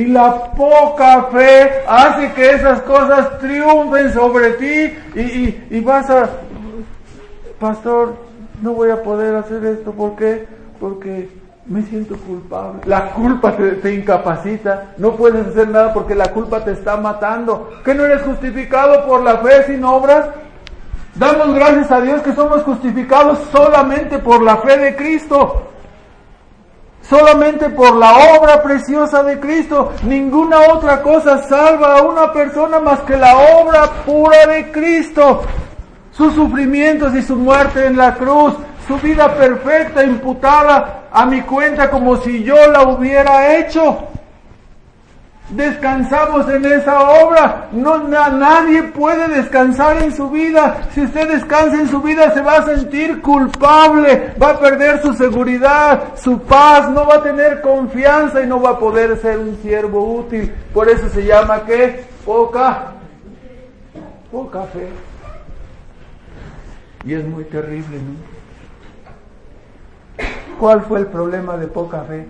Speaker 1: Y la poca fe hace que esas cosas triunfen sobre ti y, y, vas a, pastor, no voy a poder hacer esto. ¿Por qué? Porque me siento culpable. La culpa te, incapacita. No puedes hacer nada porque la culpa te está matando. ¿Que no eres justificado por la fe sin obras? Damos gracias a Dios que somos justificados solamente por la fe de Cristo. Solamente por la obra preciosa de Cristo. Ninguna otra cosa salva a una persona más que la obra pura de Cristo. Sus sufrimientos y su muerte en la cruz. Su vida perfecta imputada a mi cuenta como si yo la hubiera hecho. Descansamos en esa obra. No, nadie puede descansar en su vida. Si usted descansa en su vida se va a sentir culpable, va a perder su seguridad, su paz, no va a tener confianza y no va a poder ser un siervo útil. Por eso se llama que poca, poca fe. Y es muy terrible, ¿no? ¿Cuál fue el problema de poca fe?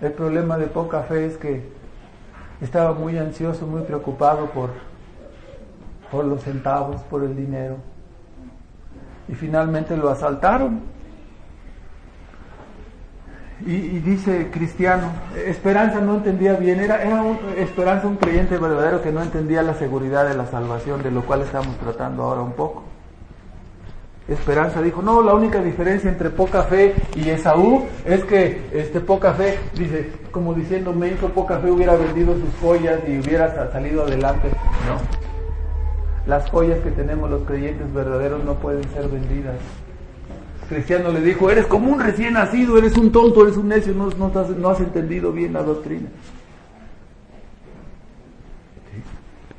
Speaker 1: El problema de poca fe es que estaba muy ansioso, muy preocupado por, por los centavos, por el dinero. Y finalmente lo asaltaron. Y, dice Cristiano, Esperanza no entendía bien, era, era Esperanza un creyente verdadero que no entendía la seguridad de la salvación, de lo cual estamos tratando ahora un poco. Esperanza dijo, no, la única diferencia entre poca fe y Esaú es que este poca fe, dice, como diciendo, me hizo poca fe, hubiera vendido sus joyas y hubiera salido adelante. No. Las joyas que tenemos los creyentes verdaderos no pueden ser vendidas. Cristiano le dijo, eres como un recién nacido, eres un tonto, eres un necio, no, has, entendido bien la doctrina.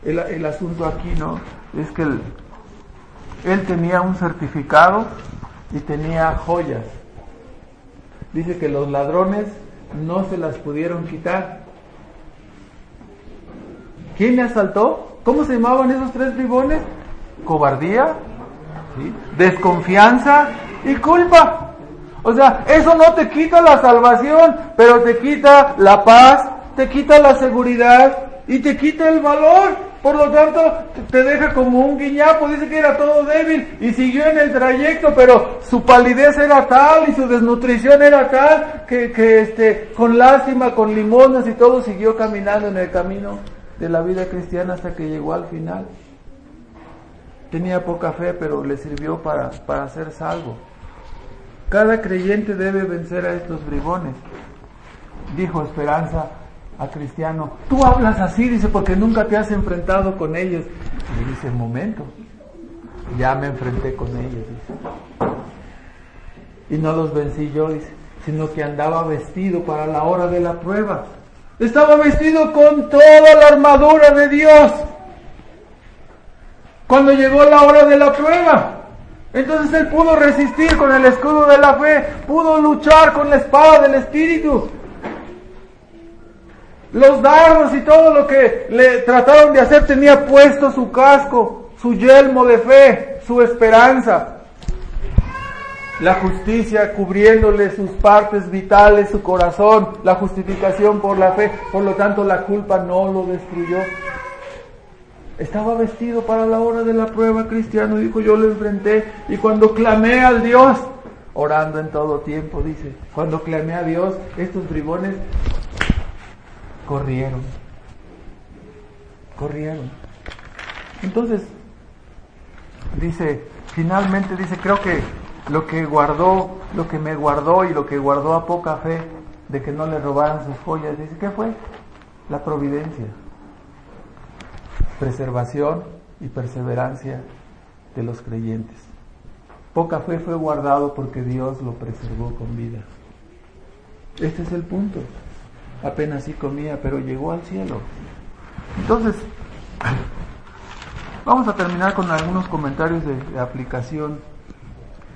Speaker 1: El asunto aquí, ¿no? Es que el, él tenía un certificado y tenía joyas. Dice que los ladrones no se las pudieron quitar. ¿Quién le asaltó? ¿Cómo se llamaban esos tres bribones? Cobardía, desconfianza y culpa. O sea, eso no te quita la salvación, pero te quita la paz, te quita la seguridad y te quita el valor. Por lo tanto, te deja como un guiñapo, dice que era todo débil y siguió en el trayecto, pero su palidez era tal y su desnutrición era tal que, que este, con lástima, con limones y todo, siguió caminando en el camino de la vida cristiana hasta que llegó al final. Tenía poca fe, pero le sirvió para, para ser salvo. Cada creyente debe vencer a estos bribones, dijo Esperanza a Cristiano, tú hablas así, dice, porque nunca te has enfrentado con ellos. Y dice, momento, ya me enfrenté con ellos. Y no los vencí yo, dice, sino que andaba vestido para la hora de la prueba. Estaba vestido con toda la armadura de Dios. Cuando llegó la hora de la prueba, entonces él pudo resistir con el escudo de la fe, pudo luchar con la espada del Espíritu, los dardos y todo lo que le trataron de hacer tenía puesto su casco, su yelmo de fe, su esperanza. La justicia cubriéndole sus partes vitales, su corazón, la justificación por la fe, por lo tanto la culpa no lo destruyó. Estaba vestido para la hora de la prueba cristiano, dijo yo lo enfrenté y cuando clamé al Dios, orando en todo tiempo, dice, cuando clamé a Dios, estos bribones corrieron. Corrieron. Entonces, dice, finalmente dice, creo que lo que guardó, lo que me guardó y lo que guardó a poca fe de que no le robaran sus joyas, dice, ¿qué fue? La providencia, preservación y perseverancia de los creyentes. Poca fe fue guardado porque Dios lo preservó con vida. Este es el punto apenas sí comía, pero llegó al cielo. Entonces, vamos a terminar con algunos comentarios de, aplicación.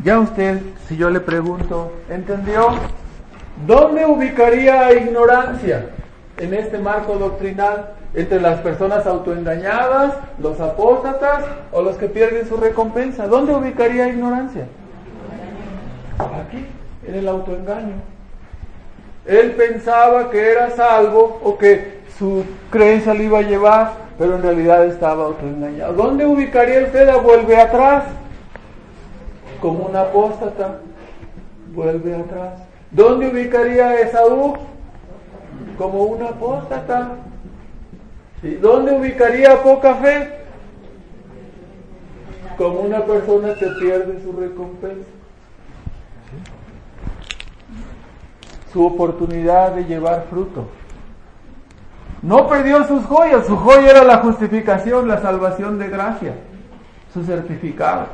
Speaker 1: Ya usted, si yo le pregunto, ¿entendió? ¿Dónde ubicaría ignorancia en este marco doctrinal entre las personas autoengañadas, los apóstatas o los que pierden su recompensa? ¿Dónde ubicaría ignorancia? Aquí, en el autoengaño. Él pensaba que era salvo o que su creencia le iba a llevar, pero en realidad estaba autoengañado. ¿Dónde ubicaría usted a vuelve atrás? Como un apóstata, vuelve atrás. ¿Dónde ubicaría a Esaú? Como un apóstata. ¿Y dónde ubicaría a poca fe? Como una persona que pierde su recompensa. Su oportunidad de llevar fruto. No perdió sus joyas, su joya era la justificación, la salvación de gracia, su certificado.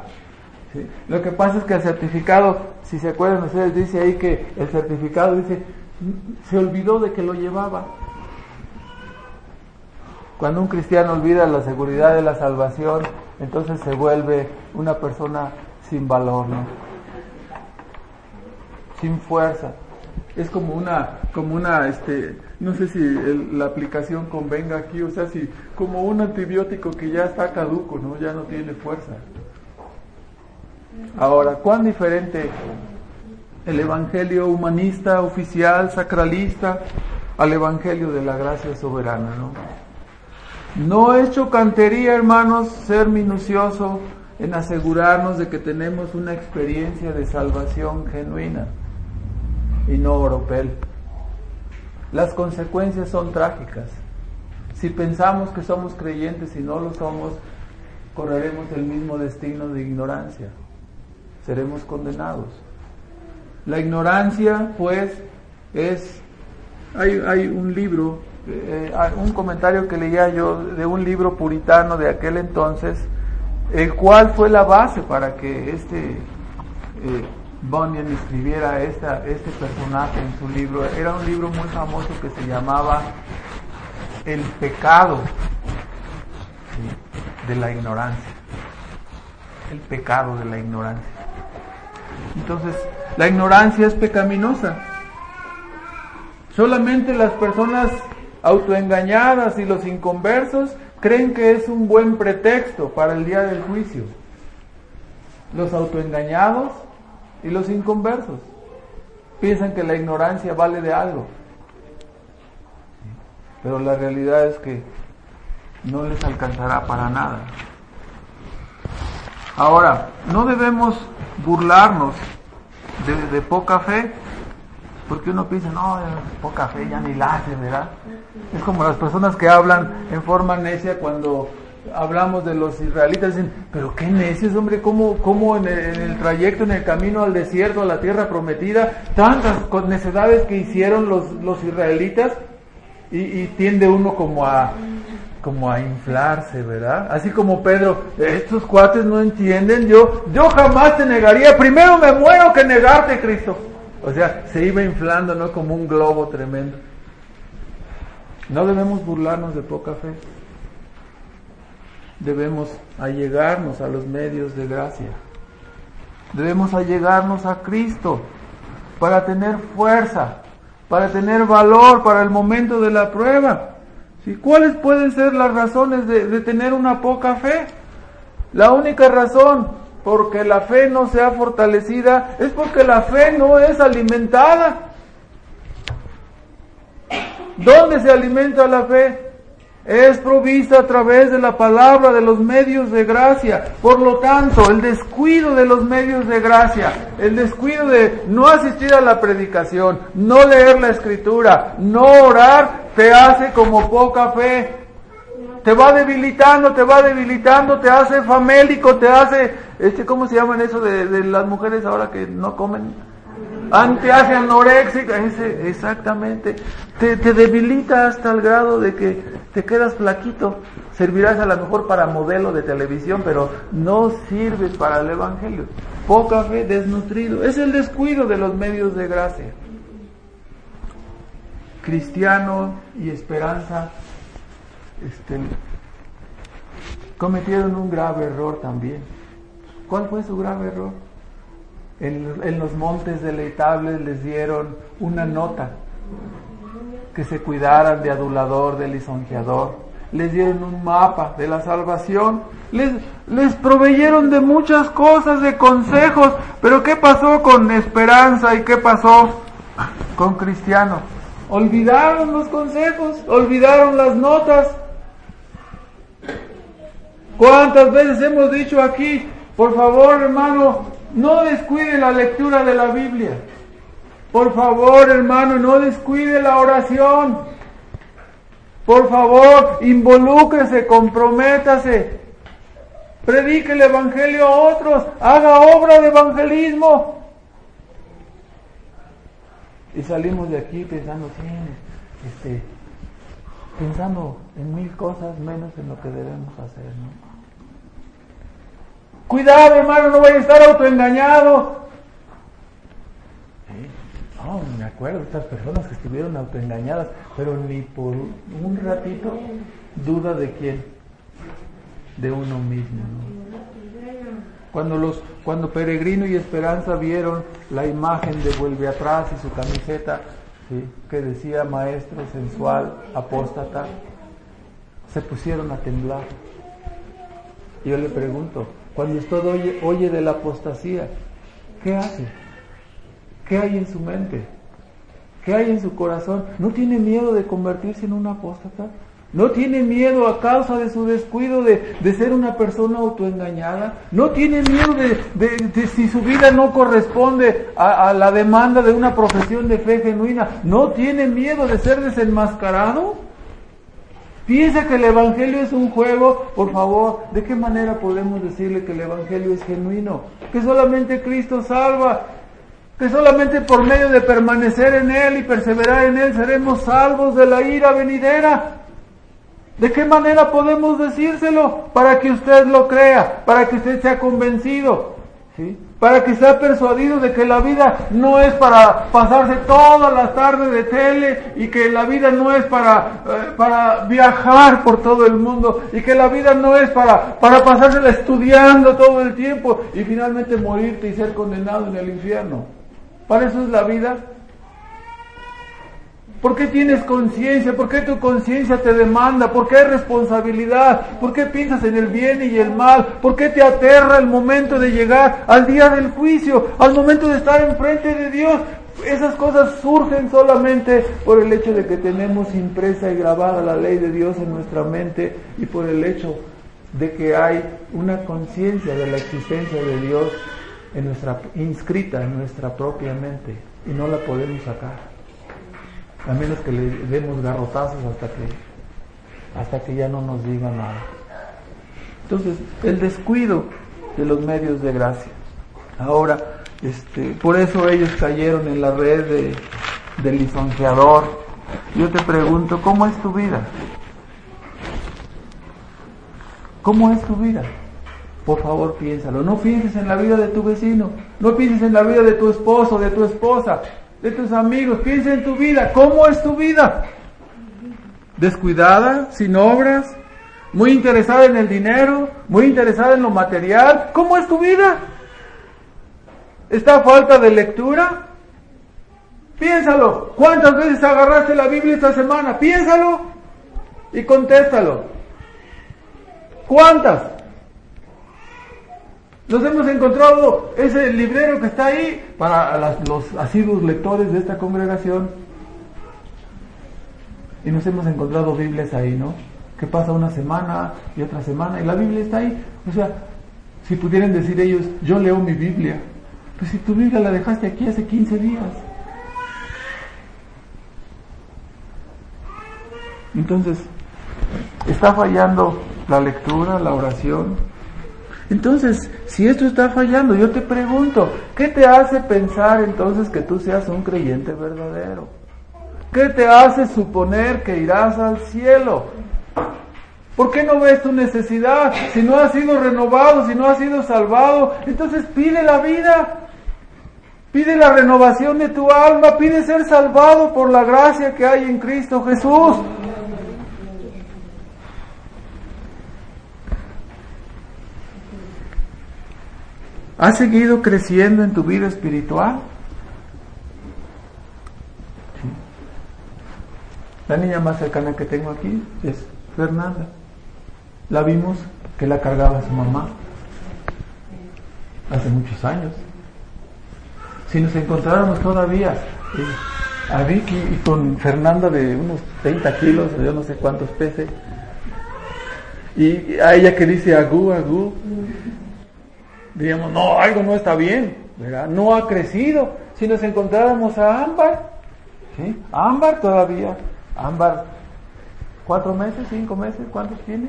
Speaker 1: Lo que pasa es que el certificado, si se acuerdan ustedes, dice ahí que el certificado dice, se olvidó de que lo llevaba. Cuando un cristiano olvida la seguridad de la salvación, entonces se vuelve una persona sin valor, ¿no? Sin fuerza. Es como una, como una, este, no sé si la aplicación convenga aquí, o sea, si como un antibiótico que ya está caduco, ¿no? Ya no tiene fuerza. Ahora, ¿cuán diferente el evangelio humanista, oficial, sacralista, al evangelio de la gracia soberana, ¿no? No he hecho cantería, hermanos, ser minucioso en asegurarnos de que tenemos una experiencia de salvación genuina y no oropel. Las consecuencias son trágicas. Si pensamos que somos creyentes y no lo somos, correremos el mismo destino de ignorancia. Seremos condenados. La ignorancia, pues, es... Hay, hay un libro, eh, un comentario que leía yo de un libro puritano de aquel entonces, el cual fue la base para que este eh, Bunyan escribiera este personaje en su libro. Era un libro muy famoso que se llamaba El pecado de la ignorancia. El pecado de la ignorancia. Entonces, la ignorancia es pecaminosa. Solamente las personas autoengañadas y los inconversos creen que es un buen pretexto para el día del juicio. Los autoengañados y los inconversos piensan que la ignorancia vale de algo. Pero la realidad es que no les alcanzará para nada. Ahora, no debemos burlarnos de, poca fe, porque uno piensa, no, poca fe ya ni la hace, ¿verdad? Es como las personas que hablan en forma necia cuando hablamos de los israelitas, dicen, pero qué necios, hombre, cómo, cómo en, el, trayecto, en el camino al desierto, a la tierra prometida, tantas necedades que hicieron los, los israelitas, y, tiende uno como a, como a inflarse, ¿verdad? Así como Pedro, estos cuates no entienden, yo, yo jamás te negaría, primero me muero que negarte, Cristo. O sea, se iba inflando, ¿no? Como un globo tremendo. No debemos burlarnos de poca fe debemos allegarnos a los medios de gracia. Debemos allegarnos a Cristo para tener fuerza, para tener valor para el momento de la prueba. ¿Cuáles pueden ser las razones de, de tener una poca fe? La única razón porque la fe no sea fortalecida es porque la fe no es alimentada. ¿Dónde se alimenta la fe? Es provista a través de la palabra de los medios de gracia. Por lo tanto, el descuido de los medios de gracia, el descuido de no asistir a la predicación, no leer la escritura, no orar, te hace como poca fe. Te va debilitando, te va debilitando, te hace famélico, te hace, este, ¿cómo se llaman eso de, de las mujeres ahora que no comen? Ante hace anoréxica, ese, exactamente. Te, te, debilita hasta el grado de que te quedas flaquito. Servirás a lo mejor para modelo de televisión, pero no sirves para el Evangelio. Poca fe, desnutrido. Es el descuido de los medios de gracia. Cristiano y esperanza este, cometieron un grave error también. ¿Cuál fue su grave error? En, los montes deleitables les dieron una nota, que se cuidaran de adulador, de lisonjeador, les dieron un mapa de la salvación, les, les proveyeron de muchas cosas, de consejos, pero ¿qué pasó con esperanza y qué pasó con cristiano. Olvidaron los consejos, olvidaron las notas. ¿Cuántas veces hemos dicho aquí, por favor hermano, no descuide la lectura de la Biblia? Por favor hermano, no descuide la oración. Por favor, involúcrese, comprométase. Predique el Evangelio a otros, haga obra de evangelismo. Y salimos de aquí pensando, sí, este, pensando en mil cosas menos en lo que debemos hacer, ¿no? Cuidado, hermano, no vaya a estar autoengañado. No, me acuerdo de estas personas que estuvieron autoengañadas, pero ni por un ratito duda de quién, de uno mismo. Cuando los, cuando Peregrino y Esperanza vieron la imagen de vuelve atrás y su camiseta que decía maestro sensual, apóstata, se pusieron a temblar. Yo le pregunto, cuando usted oye, oye de la apostasía, ¿qué hace? ¿Qué hay en su mente? ¿Qué hay en su corazón? ¿No tiene miedo de convertirse en un apóstata? ¿No tiene miedo a causa de su descuido de, ser una persona autoengañada? ¿No tiene miedo de, si su vida no corresponde a, la demanda de una profesión de fe genuina? ¿No tiene miedo de ser desenmascarado? ¿Piensa que el Evangelio es un juego? Por favor, ¿de qué manera podemos decirle que el Evangelio es genuino? Que solamente Cristo salva, que solamente por medio de permanecer en Él y perseverar en Él seremos salvos de la ira venidera. ¿De qué manera podemos decírselo? Para que usted lo crea, para que usted sea convencido, ¿sí? Para que sea persuadido de que la vida no es para pasarse todas las tardes de tele y que la vida no es para, eh, para viajar por todo el mundo y que la vida no es para, para pasársela estudiando todo el tiempo y finalmente morirte y ser condenado en el infierno. Para eso es la vida. ¿Por qué tienes conciencia? ¿Por qué tu conciencia te demanda? ¿Por qué hay responsabilidad? ¿Por qué piensas en el bien y el mal? ¿Por qué te aterra el momento de llegar al día del juicio, al momento de estar enfrente de Dios? Esas cosas surgen solamente por el hecho de que tenemos impresa y grabada la ley de Dios en nuestra mente y por el hecho de que hay una conciencia de la existencia de Dios inscrita en nuestra propia mente y no la podemos sacar. A menos que le demos garrotazos hasta que, hasta que ya no nos diga nada. Entonces, el descuido de los medios de gracia. Ahora, este, por eso ellos cayeron en la red de, del lisonjeador. Yo te pregunto, ¿cómo es tu vida? ¿Cómo es tu vida? Por favor, piénsalo. No pienses en la vida de tu vecino. No pienses en la vida de tu esposo, de tu esposa, de tus amigos. Piensa en tu vida. ¿Cómo es tu vida? Descuidada, sin obras, muy interesada en el dinero, muy interesada en lo material. ¿Cómo es tu vida? ¿Está falta de lectura? Piénsalo. ¿Cuántas veces agarraste la Biblia esta semana? Piénsalo y contéstalo. ¿Cuántas? Nos hemos encontrado ese librero que está ahí para los asiduos lectores de esta congregación. Y nos hemos encontrado Biblias ahí, ¿no? Que pasa una semana y otra semana y la Biblia está ahí. O sea, si pudieran decir ellos, yo leo mi Biblia. Pues si tu Biblia la dejaste aquí hace 15 días. Entonces, está fallando la lectura, la oración, entonces, si esto está fallando, yo te pregunto, ¿qué te hace pensar entonces que tú seas un creyente verdadero? ¿Qué te hace suponer que irás al cielo? ¿Por qué no ves tu necesidad? Si no has sido renovado, si no has sido salvado, entonces pide la vida. Pide la renovación de tu alma, pide ser salvado por la gracia que hay en Cristo Jesús. ¿Has seguido creciendo en tu vida espiritual? La niña más cercana que tengo aquí es Fernanda. La vimos que la cargaba su mamá hace muchos años. Si nos encontráramos todavía a Vicky y con Fernanda de unos 30 kilos, yo no sé cuántos peces. Y a ella que dice agú, agú, diríamos, no, algo no está bien, ¿verdad? No ha crecido. Si nos encontráramos a Ámbar, ¿sí? Ámbar todavía, Ámbar, cuatro meses, cinco meses, ¿cuántos tiene?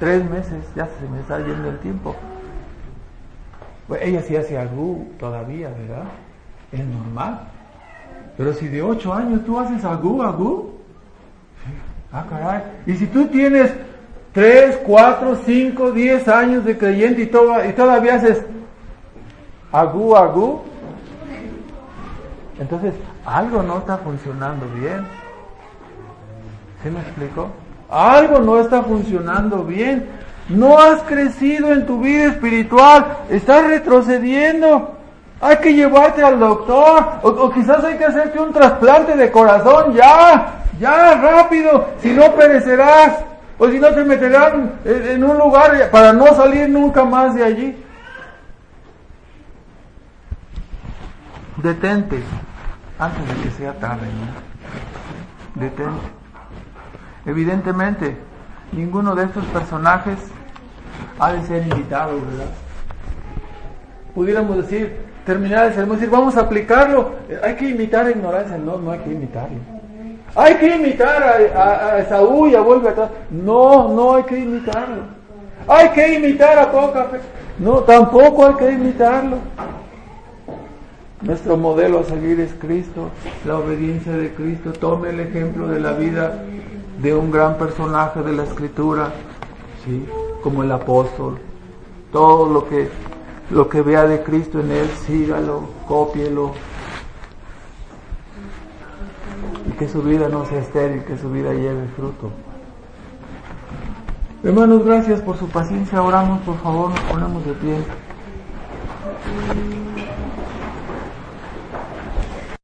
Speaker 1: Tres. Meses, ya se me está yendo el tiempo. Pues ella sí hace agú todavía, ¿verdad? Es normal. Pero si de ocho años tú haces agú, agú, ah, caray. Y si tú tienes tres, cuatro, cinco, diez años de creyente y, todo, y todavía haces agú, agú, entonces algo no está funcionando bien. ¿Sí me explico? Algo no está funcionando bien. No has crecido en tu vida espiritual. Estás retrocediendo. Hay que llevarte al doctor. O, quizás hay que hacerte un trasplante de corazón. Ya, ya, rápido. Si no perecerás. O si no te meterán en un lugar para no salir nunca más de allí. Detente antes de que sea tarde. Detente. Evidentemente, ninguno de estos personajes ha de ser invitado, ¿verdad? Pudiéramos decir, terminar el sermón, decir, vamos a aplicarlo. Hay que imitar a ignorancia. No, no hay que imitarlo. Hay que imitar a, a, Saúl y a vuelve atrás. No, no hay que imitarlo. Hay que imitar a poca. No, tampoco hay que imitarlo. Nuestro modelo a seguir es Cristo, la obediencia de Cristo. Tome el ejemplo de la vida de un gran personaje de la Escritura, ¿sí? como el apóstol. Todo lo que, lo que vea de Cristo en él, sígalo, cópielo. Y que su vida no sea estéril, que su vida lleve fruto. Hermanos, gracias por su paciencia. Oramos, por favor, nos ponemos de pie.